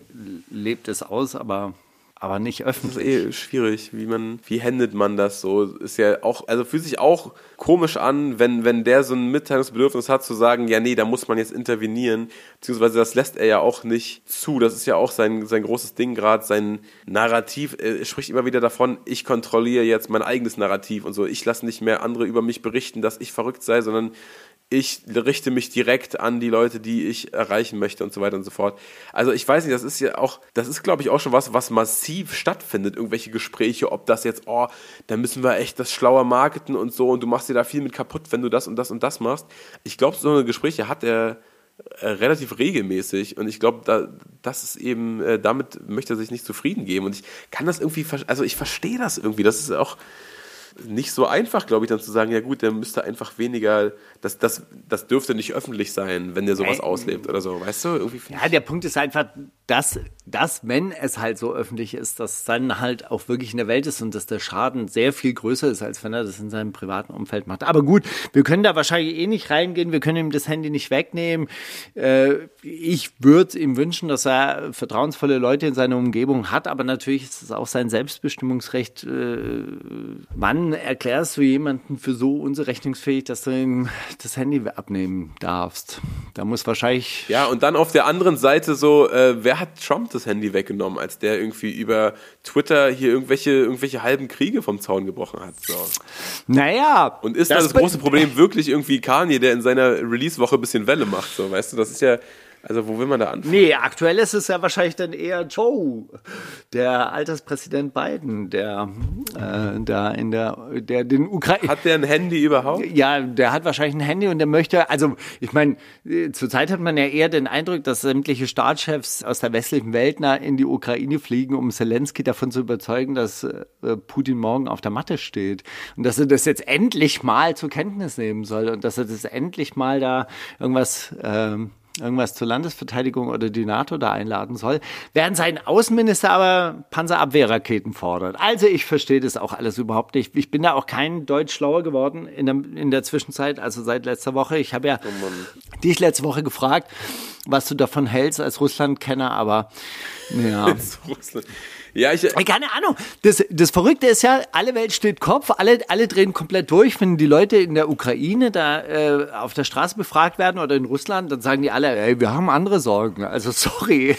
lebt es aus, aber aber nicht öffentlich. Das ist eh schwierig, wie man, wie händet man das so? Ist ja auch, also fühlt sich auch komisch an, wenn, wenn der so ein Mitteilungsbedürfnis hat, zu sagen, ja, nee, da muss man jetzt intervenieren, beziehungsweise das lässt er ja auch nicht zu. Das ist ja auch sein, sein großes Ding gerade, sein Narrativ. Er spricht immer wieder davon, ich kontrolliere jetzt mein eigenes Narrativ und so. Ich lasse nicht mehr andere über mich berichten, dass ich verrückt sei, sondern ich richte mich direkt an die Leute, die ich erreichen möchte und so weiter und so fort. Also ich weiß nicht, das ist ja auch, das ist glaube ich auch schon was, was massiv stattfindet, irgendwelche Gespräche, ob das jetzt, oh, da müssen wir echt das schlauer marketen und so und du machst dir da viel mit kaputt, wenn du das und das und das machst. Ich glaube, so eine Gespräche hat er äh, relativ regelmäßig und ich glaube, da, das ist eben, äh, damit möchte er sich nicht zufrieden geben und ich kann das irgendwie, also ich verstehe das irgendwie, das ist auch, nicht so einfach, glaube ich, dann zu sagen, ja gut, der müsste einfach weniger, das, das, das dürfte nicht öffentlich sein, wenn der sowas auslebt oder so, weißt du? Irgendwie ja, der Punkt ist einfach, dass, dass, wenn es halt so öffentlich ist, dass dann halt auch wirklich in der Welt ist und dass der Schaden sehr viel größer ist, als wenn er das in seinem privaten Umfeld macht. Aber gut, wir können da wahrscheinlich eh nicht reingehen, wir können ihm das Handy nicht wegnehmen. Äh, ich würde ihm wünschen, dass er vertrauensvolle Leute in seiner Umgebung hat, aber natürlich ist es auch sein Selbstbestimmungsrecht, äh, erklärst du jemanden für so unzurechnungsfähig, dass du ihm das Handy abnehmen darfst? Da muss wahrscheinlich. Ja, und dann auf der anderen Seite so, äh, wer hat Trump das Handy weggenommen, als der irgendwie über Twitter hier irgendwelche, irgendwelche halben Kriege vom Zaun gebrochen hat? So. Naja. Und ist das, das große Problem wirklich irgendwie Kanye, der in seiner Release-Woche ein bisschen Welle macht? So, weißt du, das ist ja also wo will man da anfangen? Nee, aktuell ist es ja wahrscheinlich dann eher Joe, der Alterspräsident Biden, der äh, da in der, der den Ukraine. Hat der ein Handy überhaupt? Ja, der hat wahrscheinlich ein Handy und der möchte, also ich meine, zurzeit hat man ja eher den Eindruck, dass sämtliche Staatschefs aus der westlichen Welt nah in die Ukraine fliegen, um Zelensky davon zu überzeugen, dass äh, Putin morgen auf der Matte steht und dass er das jetzt endlich mal zur Kenntnis nehmen soll und dass er das endlich mal da irgendwas ähm, irgendwas zur Landesverteidigung oder die NATO da einladen soll, während sein Außenminister aber Panzerabwehrraketen fordert. Also ich verstehe das auch alles überhaupt nicht. Ich bin da auch kein Deutsch schlauer geworden in der, in der Zwischenzeit, also seit letzter Woche. Ich habe ja oh dich letzte Woche gefragt, was du davon hältst als Russland-Kenner, aber ja. Ja, ich, Keine Ahnung. Das, das Verrückte ist ja, alle Welt steht Kopf, alle, alle drehen komplett durch. Wenn die Leute in der Ukraine da äh, auf der Straße befragt werden oder in Russland, dann sagen die alle, ey, wir haben andere Sorgen. Also sorry.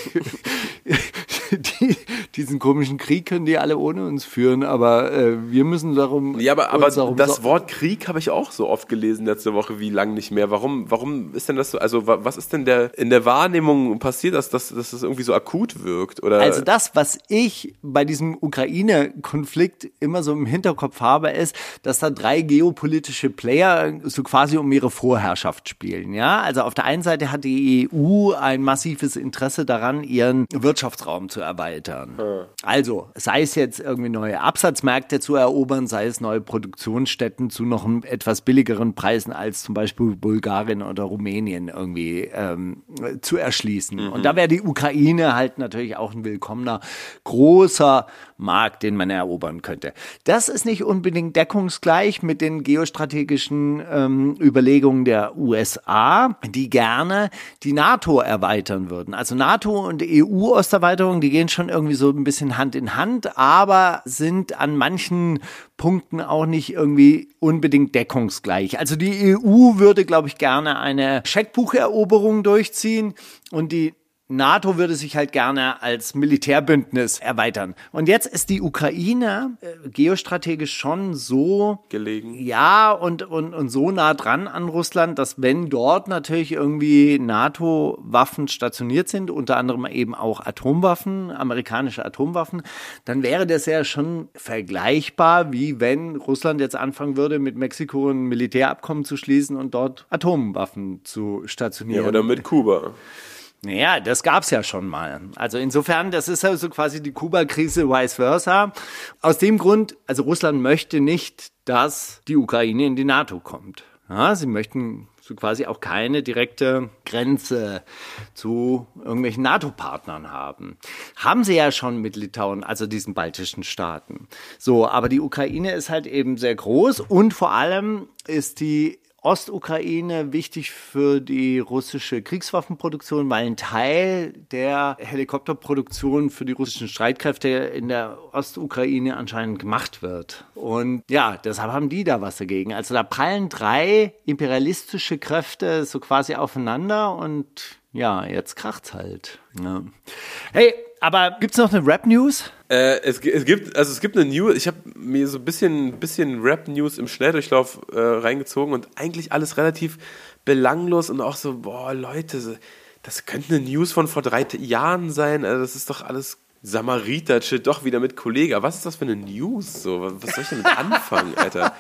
die, diesen komischen Krieg können die alle ohne uns führen, aber äh, wir müssen darum. Ja, aber, aber darum das so- Wort Krieg habe ich auch so oft gelesen letzte Woche, wie lang nicht mehr. Warum, warum ist denn das so, also wa- was ist denn der in der Wahrnehmung passiert, dass, dass, dass das irgendwie so akut wirkt? Oder Also das, was ich bei diesem Ukraine-Konflikt immer so im Hinterkopf habe, ist, dass da drei geopolitische Player so quasi um ihre Vorherrschaft spielen. Ja, also auf der einen Seite hat die EU ein massives Interesse daran, ihren Wirtschaftsraum zu erweitern. Also sei es jetzt irgendwie neue Absatzmärkte zu erobern, sei es neue Produktionsstätten zu noch etwas billigeren Preisen als zum Beispiel Bulgarien oder Rumänien irgendwie ähm, zu erschließen. Und da wäre die Ukraine halt natürlich auch ein willkommener großer Markt, den man erobern könnte. Das ist nicht unbedingt deckungsgleich mit den geostrategischen ähm, Überlegungen der USA, die gerne die NATO erweitern würden. Also NATO und EU-Osterweiterung, die gehen schon irgendwie so ein bisschen Hand in Hand, aber sind an manchen Punkten auch nicht irgendwie unbedingt deckungsgleich. Also die EU würde, glaube ich, gerne eine Scheckbucheroberung durchziehen und die NATO würde sich halt gerne als Militärbündnis erweitern. Und jetzt ist die Ukraine äh, geostrategisch schon so gelegen? ja, und, und, und so nah dran an Russland, dass wenn dort natürlich irgendwie NATO-Waffen stationiert sind, unter anderem eben auch Atomwaffen, amerikanische Atomwaffen, dann wäre das ja schon vergleichbar, wie wenn Russland jetzt anfangen würde, mit Mexiko ein Militärabkommen zu schließen und dort Atomwaffen zu stationieren. Ja, oder mit Kuba. Naja, das gab's ja schon mal. Also insofern, das ist also quasi die Kuba-Krise vice versa. Aus dem Grund, also Russland möchte nicht, dass die Ukraine in die NATO kommt. Ja, sie möchten so quasi auch keine direkte Grenze zu irgendwelchen NATO-Partnern haben. Haben sie ja schon mit Litauen, also diesen baltischen Staaten. So, aber die Ukraine ist halt eben sehr groß und vor allem ist die Ostukraine wichtig für die russische Kriegswaffenproduktion, weil ein Teil der Helikopterproduktion für die russischen Streitkräfte in der Ostukraine anscheinend gemacht wird. Und ja, deshalb haben die da was dagegen. Also da prallen drei imperialistische Kräfte so quasi aufeinander und ja, jetzt kracht's halt. Ja. Hey, aber gibt's noch eine Rap-News? Äh, es, es gibt, also es gibt eine News, ich habe mir so ein bisschen, bisschen Rap-News im Schnelldurchlauf äh, reingezogen und eigentlich alles relativ belanglos und auch so, boah, Leute, das könnte eine News von vor drei Jahren sein, also das ist doch alles Samariter-Shit, doch wieder mit Kollega. Was ist das für eine News? So, was was soll ich damit anfangen, Alter?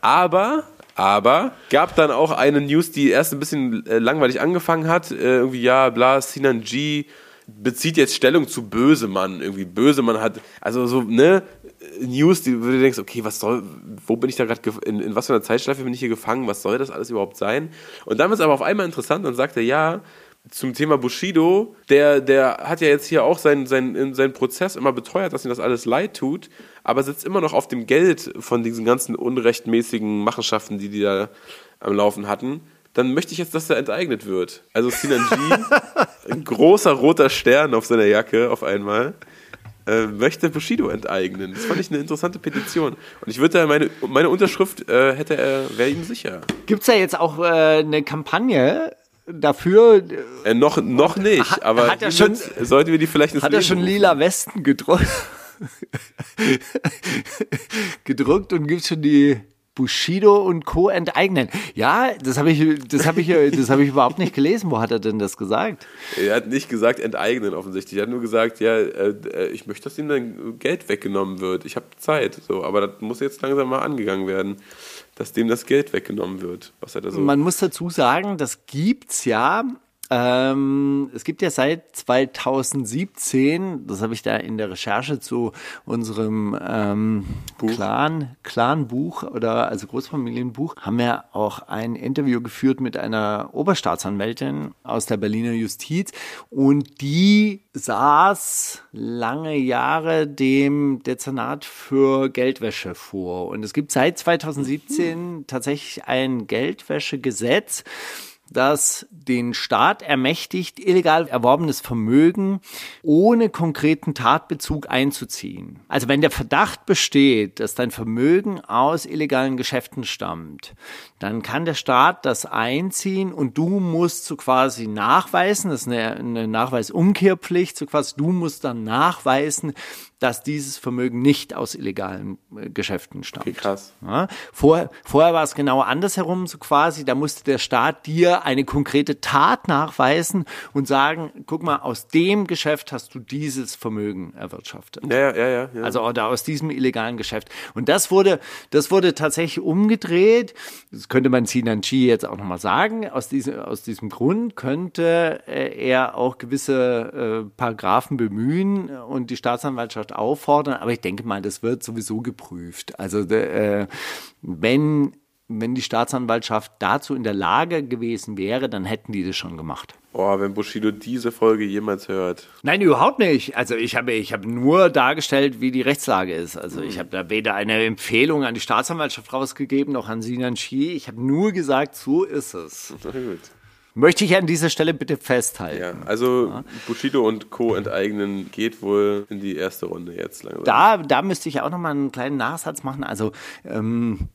Aber, aber, gab dann auch eine News, die erst ein bisschen äh, langweilig angefangen hat. Äh, irgendwie, ja, bla, Sinan G bezieht jetzt Stellung zu Bösemann. Irgendwie Bösemann hat, also so, ne, News, die, wo du denkst, okay, was soll, wo bin ich da gerade, in, in was für einer Zeitschleife bin ich hier gefangen, was soll das alles überhaupt sein? Und dann wird es aber auf einmal interessant und sagt er, ja, zum Thema Bushido, der, der hat ja jetzt hier auch seinen sein, sein Prozess immer beteuert, dass ihm das alles leid tut, aber sitzt immer noch auf dem Geld von diesen ganzen unrechtmäßigen Machenschaften, die die da am Laufen hatten. Dann möchte ich jetzt, dass er enteignet wird. Also Sinan G, ein großer roter Stern auf seiner Jacke auf einmal, äh, möchte Bushido enteignen. Das fand ich eine interessante Petition. Und ich würde da meine, meine Unterschrift äh, hätte er, wäre ihm sicher. Gibt's da jetzt auch äh, eine Kampagne dafür? Äh, noch, noch nicht, Hat- aber hat er schon- sollten wir die vielleicht ins Hat er Leben schon rufen. lila Westen gedruckt? gedruckt und gibt schon die Bushido und Co. enteignen. Ja, das habe ich, das habe ich, das habe ich überhaupt nicht gelesen. Wo hat er denn das gesagt? Er hat nicht gesagt enteignen offensichtlich. Er hat nur gesagt, ja, äh, äh, ich möchte, dass ihm dann Geld weggenommen wird. Ich habe Zeit. So, aber das muss jetzt langsam mal angegangen werden, dass dem das Geld weggenommen wird, was er da so. Man muss dazu sagen, das gibt's ja. Ähm, es gibt ja seit 2017, das habe ich da in der Recherche zu unserem ähm, Clan, Clan-Buch oder also Großfamilienbuch, haben wir auch ein Interview geführt mit einer Oberstaatsanwältin aus der Berliner Justiz und die saß lange Jahre dem Dezernat für Geldwäsche vor. Und es gibt seit 2017 tatsächlich ein Geldwäschegesetz, das den Staat ermächtigt, illegal erworbenes Vermögen ohne konkreten Tatbezug einzuziehen. Also wenn der Verdacht besteht, dass dein Vermögen aus illegalen Geschäften stammt, dann kann der Staat das einziehen und du musst so quasi nachweisen, das ist eine, eine Nachweisumkehrpflicht, so quasi du musst dann nachweisen, dass dieses Vermögen nicht aus illegalen äh, Geschäften stammt. Okay, krass. Ja, vorher, vorher war es genau andersherum, so quasi, da musste der Staat dir eine konkrete Tat nachweisen und sagen, guck mal, aus dem Geschäft hast du dieses Vermögen erwirtschaftet. Ja, ja, ja. ja. Also oder aus diesem illegalen Geschäft. Und das wurde, das wurde tatsächlich umgedreht. Das könnte man Sinan Chi jetzt auch nochmal sagen. Aus diesem, aus diesem Grund könnte äh, er auch gewisse äh, Paragraphen bemühen und die Staatsanwaltschaft auffordern. Aber ich denke mal, das wird sowieso geprüft. Also äh, wenn wenn die Staatsanwaltschaft dazu in der Lage gewesen wäre, dann hätten die das schon gemacht. Oh, wenn Bushido diese Folge jemals hört. Nein, überhaupt nicht. Also ich habe ich habe nur dargestellt, wie die Rechtslage ist. Also ich habe da weder eine Empfehlung an die Staatsanwaltschaft rausgegeben noch an Sinan Shi. Ich habe nur gesagt, so ist es. Na gut. Möchte ich an dieser Stelle bitte festhalten. Ja, also Bushido und Co. enteignen geht wohl in die erste Runde jetzt langsam. Da, da müsste ich auch noch mal einen kleinen Nachsatz machen. Also ähm,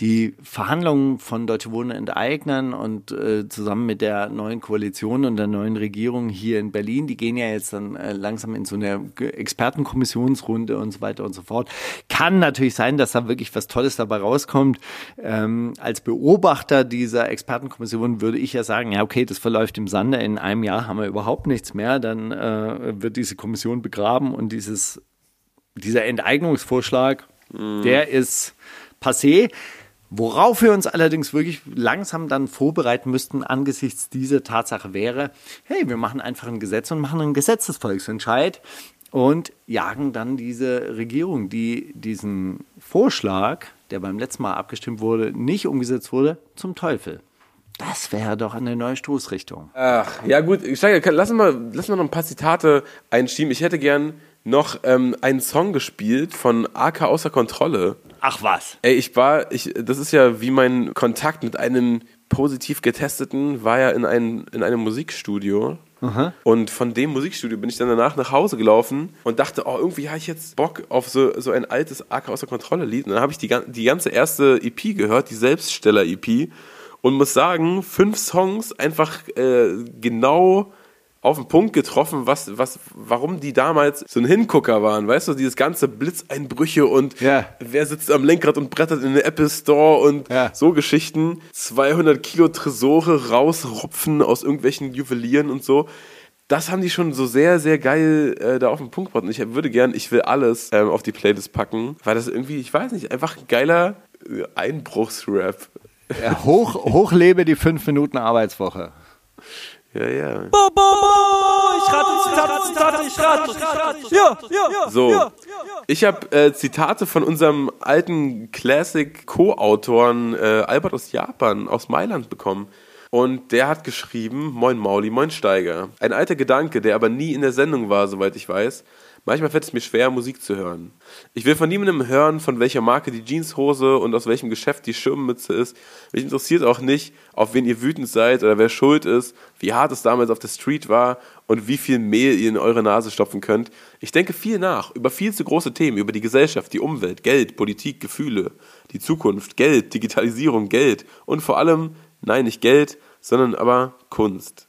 die Verhandlungen von Deutsche Wohnen enteignen und äh, zusammen mit der neuen Koalition und der neuen Regierung hier in Berlin, die gehen ja jetzt dann äh, langsam in so eine Expertenkommissionsrunde und so weiter und so fort. Kann natürlich sein, dass da wirklich was Tolles dabei rauskommt. Ähm, als Beobachter dieser Expertenkommission würde ich ja sagen, ja okay, das verläuft im Sande. In einem Jahr haben wir überhaupt nichts mehr. Dann äh, wird diese Kommission begraben und dieses dieser Enteignungsvorschlag, der ist passé. Worauf wir uns allerdings wirklich langsam dann vorbereiten müssten angesichts dieser Tatsache wäre, hey, wir machen einfach ein Gesetz und machen einen Gesetzesvolksentscheid und jagen dann diese Regierung, die diesen Vorschlag, der beim letzten Mal abgestimmt wurde, nicht umgesetzt wurde, zum Teufel. Das wäre doch eine neue Stoßrichtung. Ach, ja gut, Steiger, lass mal, lass mal noch ein paar Zitate einschieben. Ich hätte gern noch ähm, einen Song gespielt von AK außer Kontrolle. Ach was. Ey, ich war, ich, das ist ja wie mein Kontakt mit einem positiv getesteten, war ja in, ein, in einem Musikstudio. Und von dem Musikstudio bin ich dann danach nach Hause gelaufen und dachte, oh, irgendwie habe ich jetzt Bock auf so, so ein altes AK außer Kontrolle Lied. Und dann habe ich die, die ganze erste EP gehört, die Selbststeller-EP. Und muss sagen, fünf Songs einfach äh, genau auf den Punkt getroffen, was, was, warum die damals so ein Hingucker waren. Weißt du, dieses ganze Blitzeinbrüche und Ja. wer sitzt am Lenkrad und brettert in den Apple Store und Ja. so Geschichten. 200 Kilo Tresore rausrupfen aus irgendwelchen Juwelieren und so. Das haben die schon so sehr, sehr geil äh, da auf den Punkt gebracht. Und ich würde gern, ich will alles ähm, auf die Playlist packen, weil das irgendwie, ich weiß nicht, einfach ein geiler äh, Einbruchsrap. Ja, hoch, hochlebe die fünf Minuten Arbeitswoche. Ja, ja. Ich rate, Zitate, Zitate, ich rate, ich rate. Ja, ja, ja. So, ich habe äh, Zitate von unserem alten Classic-Co-Autoren äh, Albert aus Japan, aus Mailand bekommen. Und der hat geschrieben, Moin Mauli, Moin Steiger. Ein alter Gedanke, der aber nie in der Sendung war, soweit ich weiß. Manchmal fällt es mir schwer, Musik zu hören. Ich will von niemandem hören, von welcher Marke die Jeanshose und aus welchem Geschäft die Schirmmütze ist. Mich interessiert auch nicht, auf wen ihr wütend seid oder wer schuld ist, wie hart es damals auf der Street war und wie viel Mehl ihr in eure Nase stopfen könnt. Ich denke viel nach über viel zu große Themen, über die Gesellschaft, die Umwelt, Geld, Politik, Gefühle, die Zukunft, Geld, Digitalisierung, Geld und vor allem, nein, nicht Geld, sondern aber Kunst.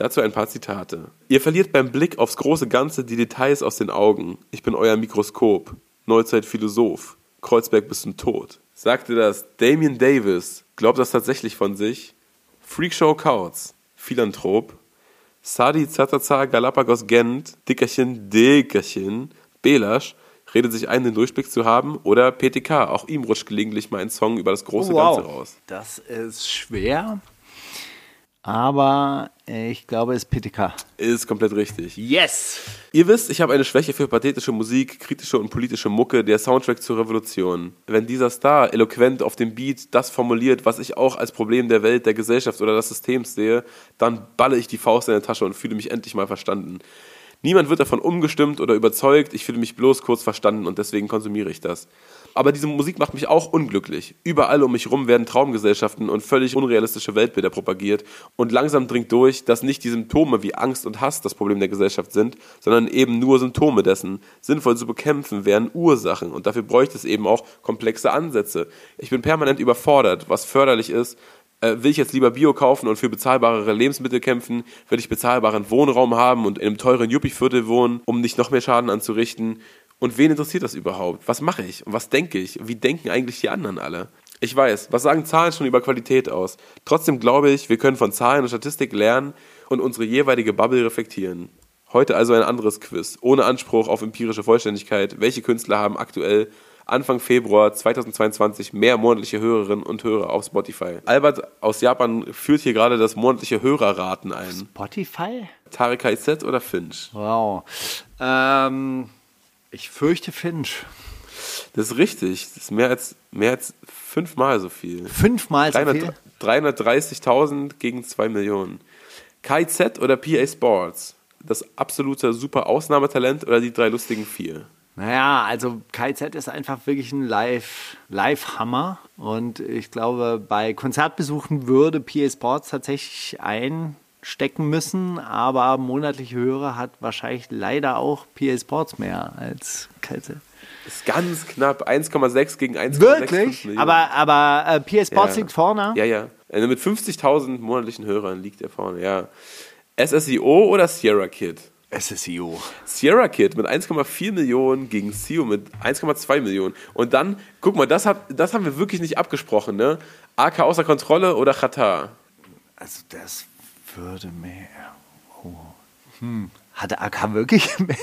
Dazu ein paar Zitate. Ihr verliert beim Blick aufs große Ganze die Details aus den Augen. Ich bin euer Mikroskop. Neuzeit-Philosoph. Kreuzberg bis zum Tod. Sagte das Damien Davis. Glaubt das tatsächlich von sich? Freakshow Kautz. Philanthrop. Sadi Zataza Galapagos Gent. Dickerchen Dickerchen. Belasch. Redet sich ein, den Durchblick zu haben. Oder PTK. Auch ihm rutscht gelegentlich mal ein Song über das große Ganze raus. Das ist schwer. Aber ich glaube, es ist PTK. Ist komplett richtig. Yes! Ihr wisst, ich habe eine Schwäche für pathetische Musik, kritische und politische Mucke, der Soundtrack zur Revolution. Wenn dieser Star eloquent auf dem Beat das formuliert, was ich auch als Problem der Welt, der Gesellschaft oder des Systems sehe, dann balle ich die Faust in der Tasche und fühle mich endlich mal verstanden. Niemand wird davon umgestimmt oder überzeugt, ich fühle mich bloß kurz verstanden und deswegen konsumiere ich das. Aber diese Musik macht mich auch unglücklich. Überall um mich herum werden Traumgesellschaften und völlig unrealistische Weltbilder propagiert und langsam dringt durch, dass nicht die Symptome wie Angst und Hass das Problem der Gesellschaft sind, sondern eben nur Symptome dessen. Sinnvoll zu bekämpfen wären Ursachen und dafür bräuchte es eben auch komplexe Ansätze. Ich bin permanent überfordert, was förderlich ist, äh, will ich jetzt lieber Bio kaufen und für bezahlbarere Lebensmittel kämpfen? Will ich bezahlbaren Wohnraum haben und in einem teuren Yuppie-Viertel wohnen, um nicht noch mehr Schaden anzurichten? Und wen interessiert das überhaupt? Was mache ich? Und was denke ich? Wie denken eigentlich die anderen alle? Ich weiß, was sagen Zahlen schon über Qualität aus? Trotzdem glaube ich, wir können von Zahlen und Statistik lernen und unsere jeweilige Bubble reflektieren. Heute also ein anderes Quiz, ohne Anspruch auf empirische Vollständigkeit. Welche Künstler haben aktuell Anfang Februar 2022 mehr monatliche Hörerinnen und Hörer auf Spotify? Albert aus Japan führt hier gerade das monatliche Hörerraten ein. Spotify? Tarek KZ oder Finch? Wow. Ähm, ich fürchte Finch. Das ist richtig. Das ist mehr als, mehr als fünfmal so viel. Fünfmal so viel? 330.000 gegen 2 Millionen. KZ oder PA Sports? Das absolute super Ausnahmetalent oder die drei lustigen vier? Naja, also KZ ist einfach wirklich ein Live- Live-Hammer. und ich glaube, bei Konzertbesuchen würde PA Sports tatsächlich einstecken müssen, aber monatliche Hörer hat wahrscheinlich leider auch PA Sports mehr als KZ. Ist ganz knapp. 1,6 gegen 1,6 Wirklich? Aber, aber äh, PA Sports Ja. liegt vorne. Ja, ja. Also mit 50.000 monatlichen Hörern liegt er vorne, ja. SSIO oder Sierra Kid? SSIO. Sierra Kid mit 1,4 Millionen gegen Sio mit 1,2 Millionen. Und dann, guck mal, das, hat, das haben wir wirklich nicht abgesprochen, ne? AK außer Kontrolle oder Qatar? Also das würde mehr. Oh. Hm. Hatte AK wirklich mehr?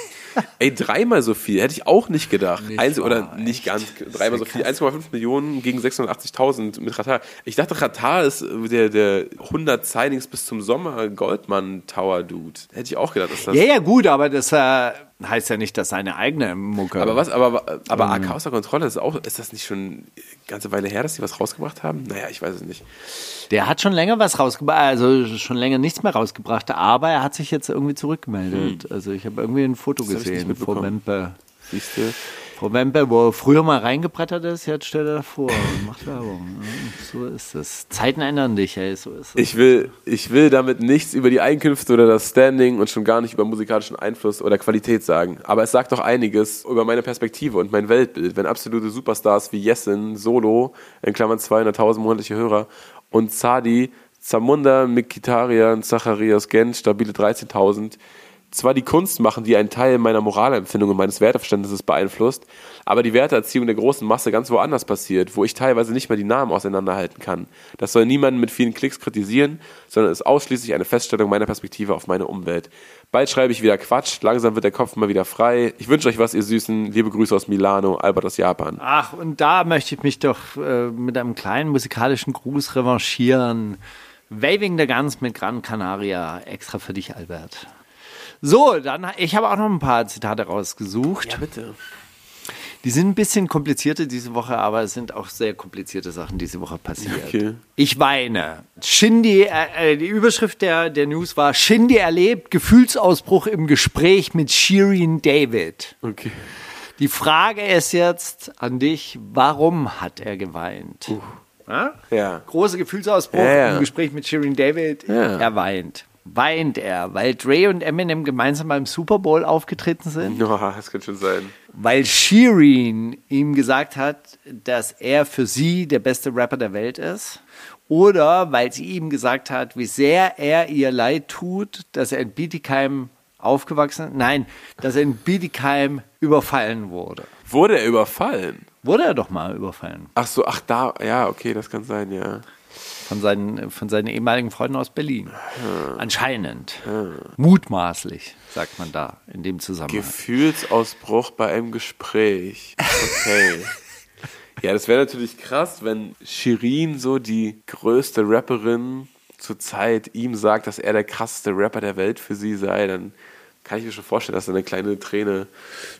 Ey, dreimal so viel, hätte ich auch nicht gedacht. Nicht Eins, oder nicht echt? ganz, Das ist dreimal so viel. krass. 1,5 Millionen gegen 680.000 mit Qatar. Ich dachte, Qatar ist der, der 100 Signings bis zum Sommer Goldman Tower Dude. Hätte ich auch gedacht, dass das. Ja, ja, gut, aber das äh, heißt ja nicht, dass seine eigene Mucke. Aber was, aber, aber Ähm. AK außer Kontrolle ist auch, ist das nicht schon eine ganze Weile her, dass die was rausgebracht haben? Naja, ich weiß es nicht. Der hat schon länger was rausgebracht, also schon länger nichts mehr rausgebracht, aber er hat sich jetzt irgendwie zurückgemeldet. Also ich habe irgendwie ein Foto Hm. nicht gesehen, mitbekommen. Wempe. Siehst du? Frau Wempe, wo er früher mal reingebrettert ist, jetzt stellt er davor und macht Werbung. Ja, So ist es. Zeiten ändern dich, ey, so ist es. Ich will, ich will damit nichts über die Einkünfte oder das Standing und schon gar nicht über musikalischen Einfluss oder Qualität sagen. Aber es sagt doch einiges über meine Perspektive und mein Weltbild, wenn absolute Superstars wie Yesin, Solo, in Klammern 200.000 monatliche Hörer, und Zadi, Zamunda, Mikitarian, Zacharias Gent, stabile 13.000, zwar die Kunst machen, die einen Teil meiner Moralempfindung und meines Werteverständnisses beeinflusst, aber die Werteerziehung der großen Masse ganz woanders passiert, wo ich teilweise nicht mehr die Namen auseinanderhalten kann. Das soll niemanden mit vielen Klicks kritisieren, sondern ist ausschließlich eine Feststellung meiner Perspektive auf meine Umwelt. Bald schreibe ich wieder Quatsch, langsam wird der Kopf mal wieder frei. Ich wünsche euch was, ihr Süßen. Liebe Grüße aus Milano, Albert aus Japan. Ach, und da möchte ich mich doch äh, mit einem kleinen musikalischen Gruß revanchieren. Waving the Guns mit Gran Canaria. Extra für dich, Albert. So, dann, ich habe auch noch ein paar Zitate rausgesucht. bitte. Die sind ein bisschen komplizierter diese Woche, aber es sind auch sehr komplizierte Sachen diese Woche passiert. Okay. Ich weine. Shindy, äh, äh, die Überschrift der, der News war, Shindy erlebt Gefühlsausbruch im Gespräch mit Shirin David. Okay. Die Frage ist jetzt an dich, warum hat er geweint? Ja? Ja. Großer Gefühlsausbruch Ja, ja. im Gespräch mit Shirin David. Ja. Er weint. Weint er, weil Dre und Eminem gemeinsam beim Super Bowl aufgetreten sind? No, das könnte schon sein. Weil Shirin ihm gesagt hat, dass er für sie der beste Rapper der Welt ist? Oder weil sie ihm gesagt hat, wie sehr er ihr leid tut, dass er in Bietigheim aufgewachsen ist? Nein, dass er in Bietigheim überfallen wurde. Wurde er überfallen? Wurde er doch mal überfallen. Ach so, ach da, ja, okay, das kann sein, ja. Von seinen, von seinen ehemaligen Freunden aus Berlin. Anscheinend. Mutmaßlich, sagt man da in dem Zusammenhang. Gefühlsausbruch bei einem Gespräch. Okay. ja, das wäre natürlich krass, wenn Shirin so die größte Rapperin zur Zeit ihm sagt, dass er der krasseste Rapper der Welt für sie sei, dann kann ich mir schon vorstellen, dass da eine kleine Träne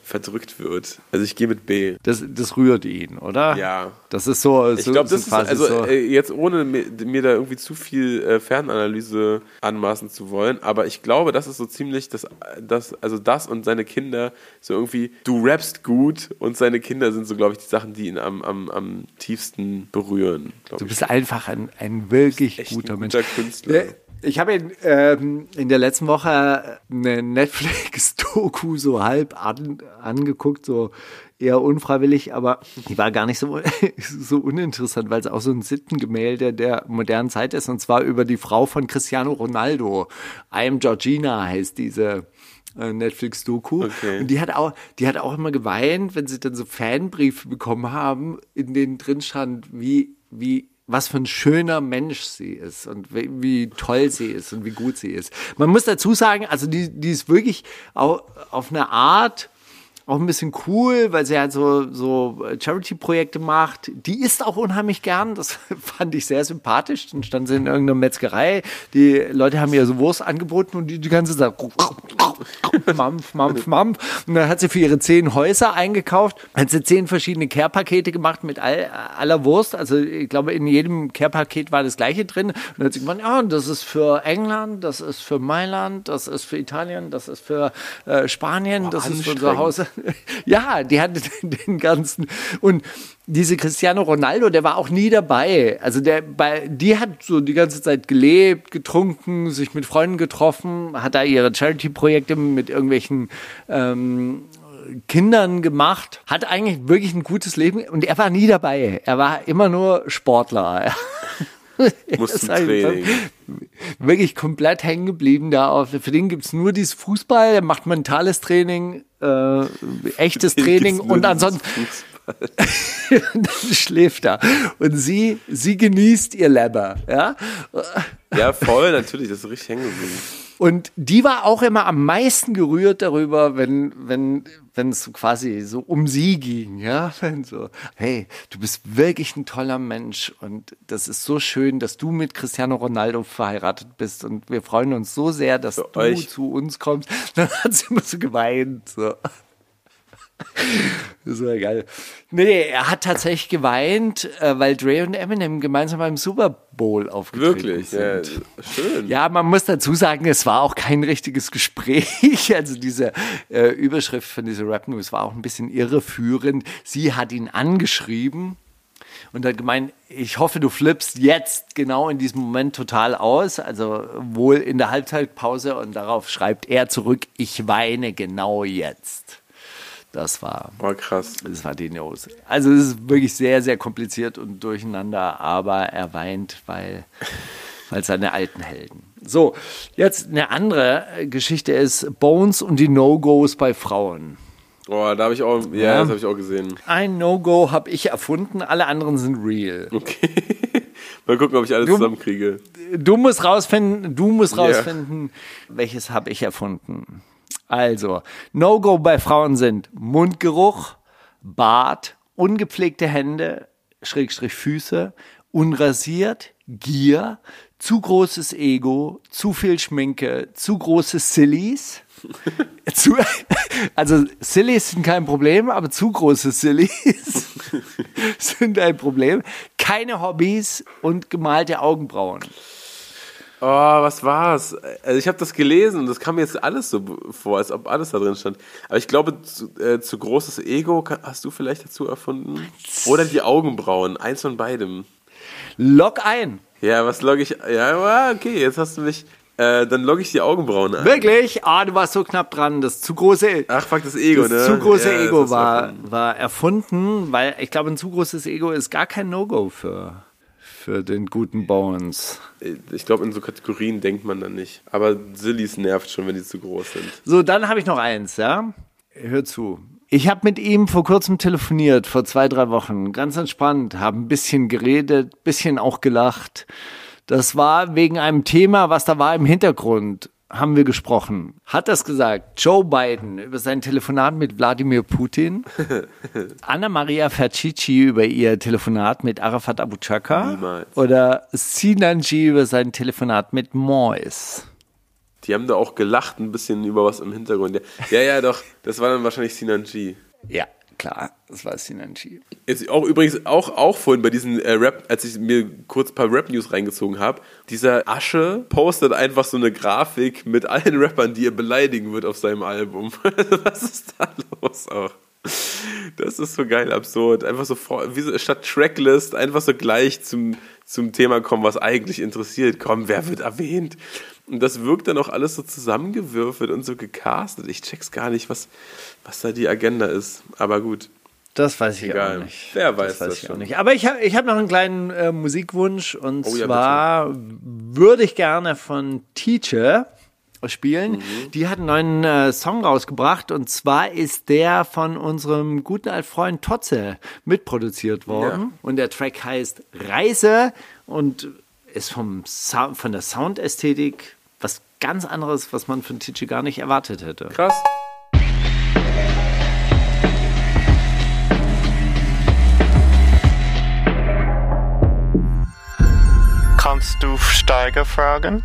verdrückt wird. Also ich gehe mit B. Das, das rührt ihn, oder? Ja. Das ist so. Ich so, glaube, so das ist also so. äh, jetzt ohne mir, da irgendwie zu viel äh, Fernanalyse anmaßen zu wollen, aber ich glaube, das ist so ziemlich das, das, also das und seine Kinder so irgendwie, du rappst gut und seine Kinder sind so, glaube ich, die Sachen, die ihn am, am, am tiefsten berühren. Du ich. bist einfach ein, ein wirklich guter ein Mensch. guter Künstler. Ja, Ich habe in, ähm, in der letzten Woche eine Netflix-Doku so halb an, angeguckt, so eher unfreiwillig, aber die war gar nicht so, so uninteressant, weil es auch so ein Sittengemälde der modernen Zeit ist, und zwar über die Frau von Cristiano Ronaldo. I am Georgina heißt diese äh, Netflix-Doku. Okay. Und die hat auch, die hat auch immer geweint, wenn sie dann so Fanbriefe bekommen haben, in denen drin stand, wie, wie, was für ein schöner Mensch sie ist und wie, wie toll sie ist und wie gut sie ist. Man muss dazu sagen, also die, die ist wirklich auch auf eine Art auch ein bisschen cool, weil sie halt so, so Charity-Projekte macht. Die isst auch unheimlich gern. Das fand ich sehr sympathisch. Dann stand sie in irgendeiner Metzgerei. Die Leute haben ihr so Wurst angeboten und die die ganze Zeit Mampf, Mampf, Mampf. Und dann hat sie für ihre zehn Häuser eingekauft, hat sie zehn verschiedene Care-Pakete gemacht mit all, aller Wurst. Also ich glaube, in jedem Care-Paket war das gleiche drin. Und dann hat sie gemeint, ja, das ist für England, das ist für Mailand, das ist für Italien, das ist für äh, Spanien, das ist für unser Haus. Ja, die hatte den ganzen und diese Cristiano Ronaldo, der war auch nie dabei. Also der bei die hat so die ganze Zeit gelebt, getrunken, sich mit Freunden getroffen, hat da ihre Charity-Projekte mit irgendwelchen ähm, Kindern gemacht, hat eigentlich wirklich ein gutes Leben und er war nie dabei. Er war immer nur Sportler. Muss zum Training. Wirklich komplett hängen geblieben da. Auf, für den gibt's nur dieses Fußball, er macht mentales Training, äh, echtes Training und ansonsten Fußball. dann schläft er. Und sie, sie genießt ihr Leber, ja. Ja, voll, natürlich, das ist richtig hängen geblieben. Und die war auch immer am meisten gerührt darüber, wenn, wenn, wenn es so quasi so um sie ging, ja. Wenn so, hey, du bist wirklich ein toller Mensch und das ist so schön, dass du mit Cristiano Ronaldo verheiratet bist und wir freuen uns so sehr, dass du euch. zu uns kommst. Dann hat sie immer so geweint, so. Das war geil. Nee, er hat tatsächlich geweint, äh, weil Dre und Eminem gemeinsam beim Super Bowl aufgetreten Wirklich, sind. ja, schön. Ja, man muss dazu sagen, es war auch kein richtiges Gespräch. Also diese äh, Überschrift von dieser Rap News war auch ein bisschen irreführend. Sie hat ihn angeschrieben und hat gemeint, ich hoffe, du flippst jetzt genau in diesem Moment total aus. Also wohl in der Halbzeitpause und darauf schreibt er zurück, ich weine genau jetzt. Das war Oh, krass. das war die News. Also es ist wirklich sehr, sehr kompliziert und durcheinander, aber er weint, weil, weil seine alten Helden. So, jetzt eine andere Geschichte ist Bones und die No-Gos bei Frauen. Oh, da habe ich auch, ja, Ja. das habe ich auch gesehen. Ein No-Go habe ich erfunden, alle anderen sind real. Okay. Mal gucken, ob ich alles Du- zusammenkriege. Du musst rausfinden, du musst rausfinden, welches habe ich erfunden. Also, No-Go bei Frauen sind Mundgeruch, Bart, ungepflegte Hände, Schrägstrich Füße, unrasiert, Gier, zu großes Ego, zu viel Schminke, zu große Sillies. zu, also Sillies sind kein Problem, aber zu große Sillies sind ein Problem. Keine Hobbys und gemalte Augenbrauen. Oh, was war's? Also ich habe das gelesen und das kam mir jetzt alles so vor, als ob alles da drin stand. Aber ich glaube, zu, äh, zu großes Ego hast du vielleicht dazu erfunden? Oder die Augenbrauen, eins von beidem. Log ein. Ja, was logge ich? Ja, okay, jetzt hast du mich. Äh, dann logge ich die Augenbrauen ein. Wirklich? Ah, du warst so knapp dran. Das zu große, Ach, fuck, das Ego, das ne? zu große Ja, Ego war, war erfunden, weil ich glaube, ein zu großes Ego ist gar kein No-Go für, für den guten Bones. Ich glaube, in so Kategorien denkt man dann nicht. Aber Sillies nervt schon, wenn die zu groß sind. So, dann habe ich noch eins, ja? Hör zu. Ich habe mit ihm vor kurzem telefoniert, vor zwei, drei Wochen. Ganz entspannt, haben ein bisschen geredet, bisschen auch gelacht. Das war wegen einem Thema, was da war im Hintergrund, haben wir gesprochen. Hat das gesagt, Joe Biden über sein Telefonat mit Wladimir Putin, Anna-Maria Fercici über ihr Telefonat mit Arafat Abu Chaka Niemals. oder Sinanji über sein Telefonat mit Mois. Die haben da auch gelacht, ein bisschen über was im Hintergrund. Ja, ja, ja doch, das war dann wahrscheinlich Sinan G. Ja, klar, das war Sinanji. Jetzt auch übrigens auch, auch vorhin bei diesen äh, Rap, als ich mir kurz ein paar Rap-News reingezogen habe, dieser Asche postet einfach so eine Grafik mit allen Rappern, die er beleidigen wird auf seinem Album. Was ist da los auch? Das ist so geil absurd. Einfach so, vor, wie so statt Tracklist einfach so gleich zum, zum Thema kommen, was eigentlich interessiert. Komm, wer wird erwähnt? Und das wirkt dann auch alles so zusammengewürfelt und so gecastet. Ich check's gar nicht, was, was da die Agenda ist. Aber gut. Das weiß ich Egal. auch nicht. Wer weiß das, weiß das ich schon. auch nicht. Aber ich habe ich hab noch einen kleinen äh, Musikwunsch und Oh ja, zwar würde ich gerne von Teacher spielen. Mhm. Die hat einen neuen äh, Song rausgebracht und zwar ist der von unserem guten alten Freund Totze mitproduziert worden Ja. und der Track heißt Reise und ist vom Sou- von der Soundästhetik ganz anderes, was man von Teacher gar nicht erwartet hätte. Krass. Kannst du Steiger fragen?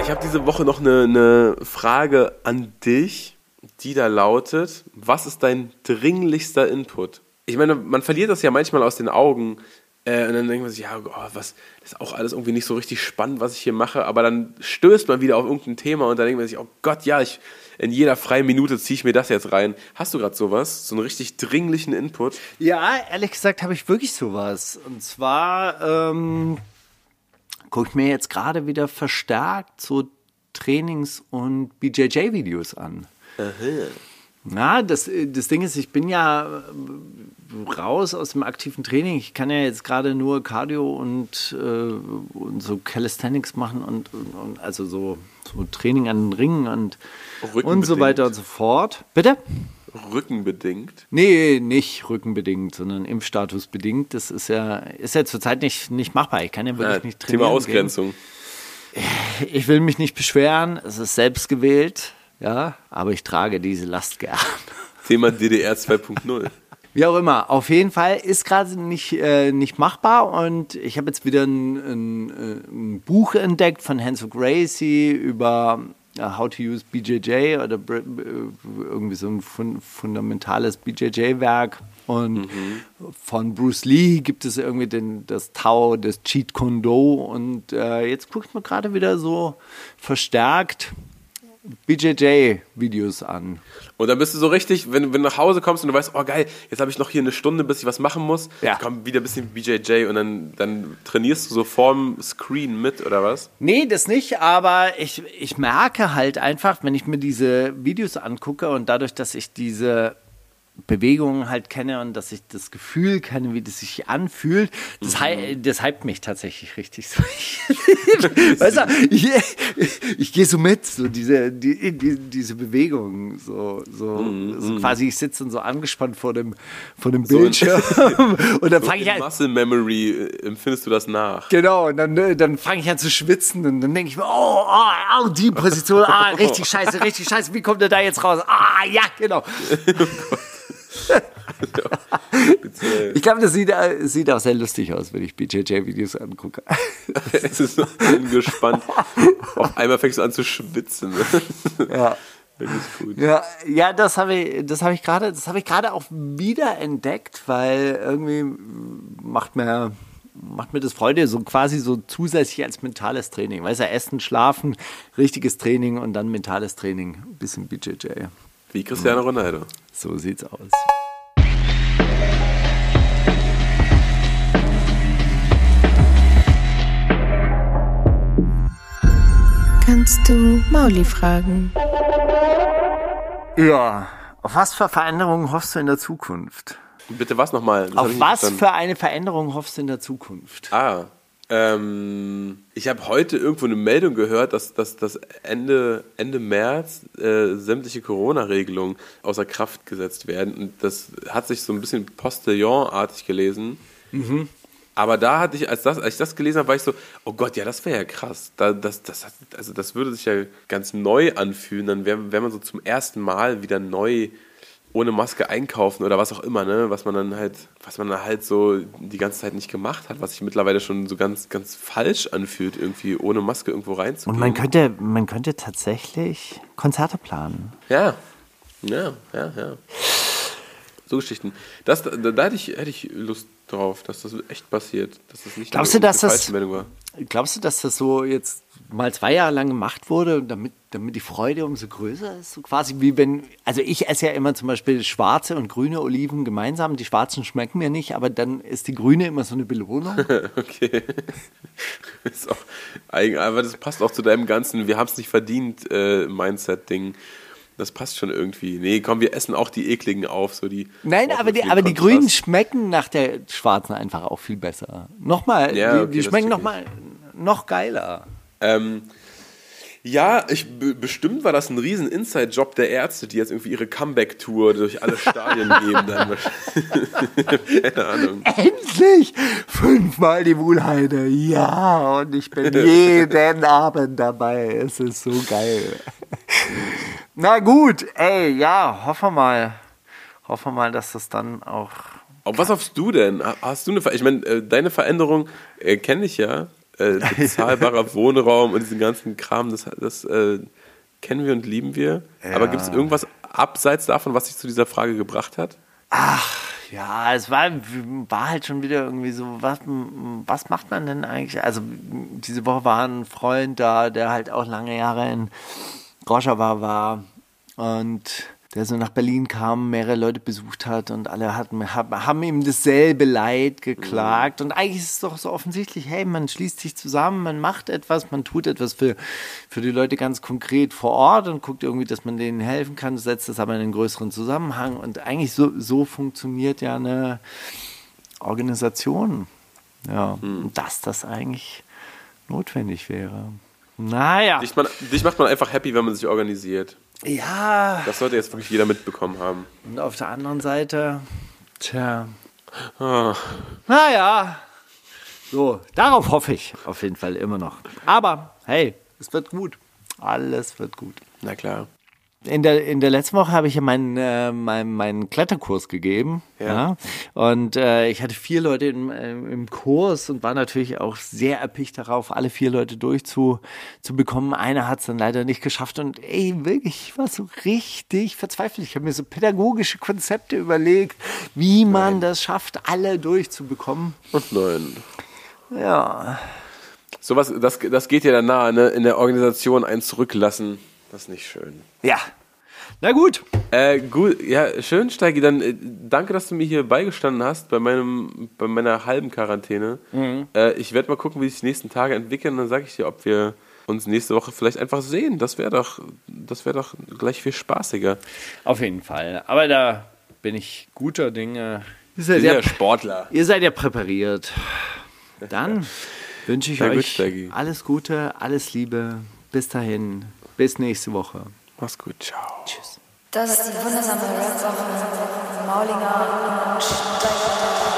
Ich habe diese Woche noch eine, eine Frage an dich, die da lautet: Was ist dein dringlichster Input? Ich meine, man verliert das ja manchmal aus den Augen. Äh, und dann denkt man sich, ja, oh, was, das ist auch alles irgendwie nicht so richtig spannend, was ich hier mache. Aber dann stößt man wieder auf irgendein Thema und dann denkt man sich, oh Gott, ja, ich, in jeder freien Minute ziehe ich mir das jetzt rein. Hast du gerade sowas? So einen richtig dringlichen Input? Ja, ehrlich gesagt habe ich wirklich sowas. Und zwar ähm, gucke ich mir jetzt gerade wieder verstärkt so Trainings- und BJJ-Videos an. Na, das, das Ding ist, ich bin ja äh, raus aus dem aktiven Training. Ich kann ja jetzt gerade nur Cardio und, äh, und so Calisthenics machen und, und, und also so, so Training an den Ringen und, und so weiter und so fort. Bitte? Rückenbedingt. Nee, nicht rückenbedingt, sondern Impfstatus bedingt. Das ist ja, ist ja zurzeit nicht, nicht machbar. Ich kann ja wirklich Ja, nicht trainieren. Thema Ausgrenzung. Gehen. Ich will mich nicht beschweren. Es ist selbst gewählt. Ja, aber ich trage diese Last gern. Thema DDR 2.0. Wie auch immer, auf jeden Fall ist gerade nicht, äh, nicht machbar und ich habe jetzt wieder ein, ein, ein Buch entdeckt von Hansel Gracie über äh, How to Use BJJ oder äh, irgendwie so ein fun fundamentales BJJ-Werk. Und von Bruce Lee gibt es irgendwie den, das Tao, das Cheat Kondo. Und äh, jetzt guckt man gerade wieder so verstärkt BJJ-Videos an. Und dann bist du so richtig, wenn, wenn du nach Hause kommst und du weißt, oh geil, jetzt habe ich noch hier eine Stunde, bis ich was machen muss. Ja. Komm, wieder ein bisschen BJJ und dann, dann trainierst du so vorm Screen mit oder was? Nee, das nicht, aber ich, ich merke halt einfach, wenn ich mir diese Videos angucke und dadurch, dass ich diese Bewegungen halt kenne und dass ich das Gefühl kenne, wie das sich anfühlt, das, hy das hypt mich tatsächlich richtig so. weißt du, ich, ich gehe so mit, so diese, die, die, diese Bewegungen, so, so, so quasi, ich sitze dann so angespannt vor dem, vor dem So Bildschirm und dann So fange ich in halt, Muscle Memory äh, empfindest du das nach. Genau, und dann, äh, dann fange ich an zu schwitzen und dann denke ich mir, oh, oh, oh, die Position, ah, richtig scheiße, richtig scheiße, wie kommt der da jetzt raus? Ah, ja, genau. Speziell. Ich glaube, das sieht, äh, sieht auch sehr lustig aus, wenn ich BJJ-Videos angucke. Es ist so angespannt. Auf einmal fängst du an zu schwitzen. Ja. Wirklich gut. Ja, ja, das habe ich, das habe ich gerade, das habe ich gerade auch wieder entdeckt, weil irgendwie macht mir, macht mir das Freude, so quasi so zusätzlich als mentales Training. Weißt du, Essen, Schlafen, richtiges Training und dann mentales Training, ein bisschen BJJ. Wie Cristiano Ronaldo. So sieht's aus. Kannst du Mauli fragen? Ja. Auf was für Veränderungen hoffst du in der Zukunft? Bitte was nochmal? Das hab ich Auf nicht was verstanden. für eine Veränderung hoffst du in der Zukunft? Ah, ähm, ich habe heute irgendwo eine Meldung gehört, dass, dass, dass Ende, Ende März äh, sämtliche Corona-Regelungen außer Kraft gesetzt werden. Und das hat sich so ein bisschen Postillon-artig gelesen. Aber da hatte ich, als, das, als ich das gelesen habe, war ich so, oh Gott, ja, das wäre ja krass. Da, das, das, also das würde sich ja ganz neu anfühlen. Dann wäre wär man so zum ersten Mal wieder neu ohne Maske einkaufen oder was auch immer, ne? Was man dann halt, was man dann halt so die ganze Zeit nicht gemacht hat, was sich mittlerweile schon so ganz, ganz falsch anfühlt, irgendwie ohne Maske irgendwo reinzugehen. Und man könnte, man könnte tatsächlich Konzerte planen. Ja, ja, ja, ja. So Geschichten. Das, da, da hätte, ich, hätte ich Lust drauf, dass das echt passiert. Dass das nicht Glaubst du, dass das-. Glaubst du, dass das so jetzt mal zwei Jahre lang gemacht wurde, damit, damit die Freude umso größer ist? So quasi wie wenn, also ich esse ja immer zum Beispiel schwarze und grüne Oliven gemeinsam. Die schwarzen schmecken mir nicht, aber dann ist die grüne immer so eine Belohnung. Okay. ist auch aber das passt auch zu deinem ganzen Wir haben es nicht verdient äh, Mindset-Ding. Das passt schon irgendwie. Nee, komm, wir essen auch die ekligen auf. So die Nein, aber die, aber die grünen schmecken nach der schwarzen einfach auch viel besser. Nochmal, Ja, die, okay, die schmecken nochmal noch geiler. Ähm, ja, ich, be- bestimmt war das ein riesen Inside-Job der Ärzte, die jetzt irgendwie ihre Comeback-Tour durch alle Stadien geben. Dann. Keine Ahnung. Endlich! Fünfmal die Wuhlheide. Ja, und ich bin jeden Abend dabei. Es ist so geil. Na gut, ey, ja, hoffen wir mal. Hoffen wir mal, dass das dann auch. Auf was hoffst du denn? Ha- Hast du eine Ver Ich meine, äh, deine Veränderung äh, kenne ich ja. Äh, bezahlbarer Wohnraum und diesen ganzen Kram, das, das äh, kennen wir und lieben wir. Aber gibt es irgendwas abseits davon, was dich zu dieser Frage gebracht hat? Ja, es war, war halt schon wieder irgendwie so, was, was macht man denn eigentlich? Also, diese Woche war ein Freund da, der halt auch lange Jahre in Rojava war und der so nach Berlin kam, mehrere Leute besucht hat und alle hatten, haben ihm dasselbe Leid geklagt. Und eigentlich ist es doch so offensichtlich, hey, man schließt sich zusammen, man macht etwas, man tut etwas für, für die Leute ganz konkret vor Ort und guckt irgendwie, dass man denen helfen kann, setzt das aber in einen größeren Zusammenhang. Und eigentlich so, so funktioniert ja eine Organisation. Ja, und dass das eigentlich notwendig wäre. Naja. Dich, man, dich macht man einfach happy, wenn man sich organisiert. Ja. Das sollte jetzt wirklich jeder mitbekommen haben. Und auf der anderen Seite, tja. Ah. Naja. So, darauf hoffe ich auf jeden Fall immer noch. Aber hey, es wird gut. Alles wird gut. Na klar. In der, in der letzten Woche habe ich ja meinen, äh, meinen, meinen Kletterkurs gegeben. Ja. Ja. Und äh, ich hatte vier Leute im, äh, im Kurs und war natürlich auch sehr erpicht darauf, alle vier Leute durchzubekommen. Zu bekommen. Einer hat es dann leider nicht geschafft. Und ey, wirklich, ich war so richtig verzweifelt. Ich habe mir so pädagogische Konzepte überlegt, wie man das schafft, alle durchzubekommen. Und neun. Ja. Sowas, das, das geht ja dann nahe, ne? In der Organisation einen zurücklassen. Das ist nicht schön. Ja. Na gut. Äh, gut, ja, schön, Steigi. Dann äh, danke, dass du mir hier beigestanden hast bei, meinem, bei meiner halben Quarantäne. Äh, ich werde mal gucken, wie sich die nächsten Tage entwickeln. Dann sage ich dir, ob wir uns nächste Woche vielleicht einfach sehen. Das wäre doch, das wäre doch gleich viel spaßiger. Auf jeden Fall. Aber da bin ich guter Dinge. Ihr seid, ja, Sportler. ihr seid ja präpariert. Dann wünsche ich Na gut, euch Steigi. alles Gute, alles Liebe. Bis dahin. Bis nächste Woche. Mach's gut, ciao. Das ist die wundersame Rap-Woche Maulinger und Steiger.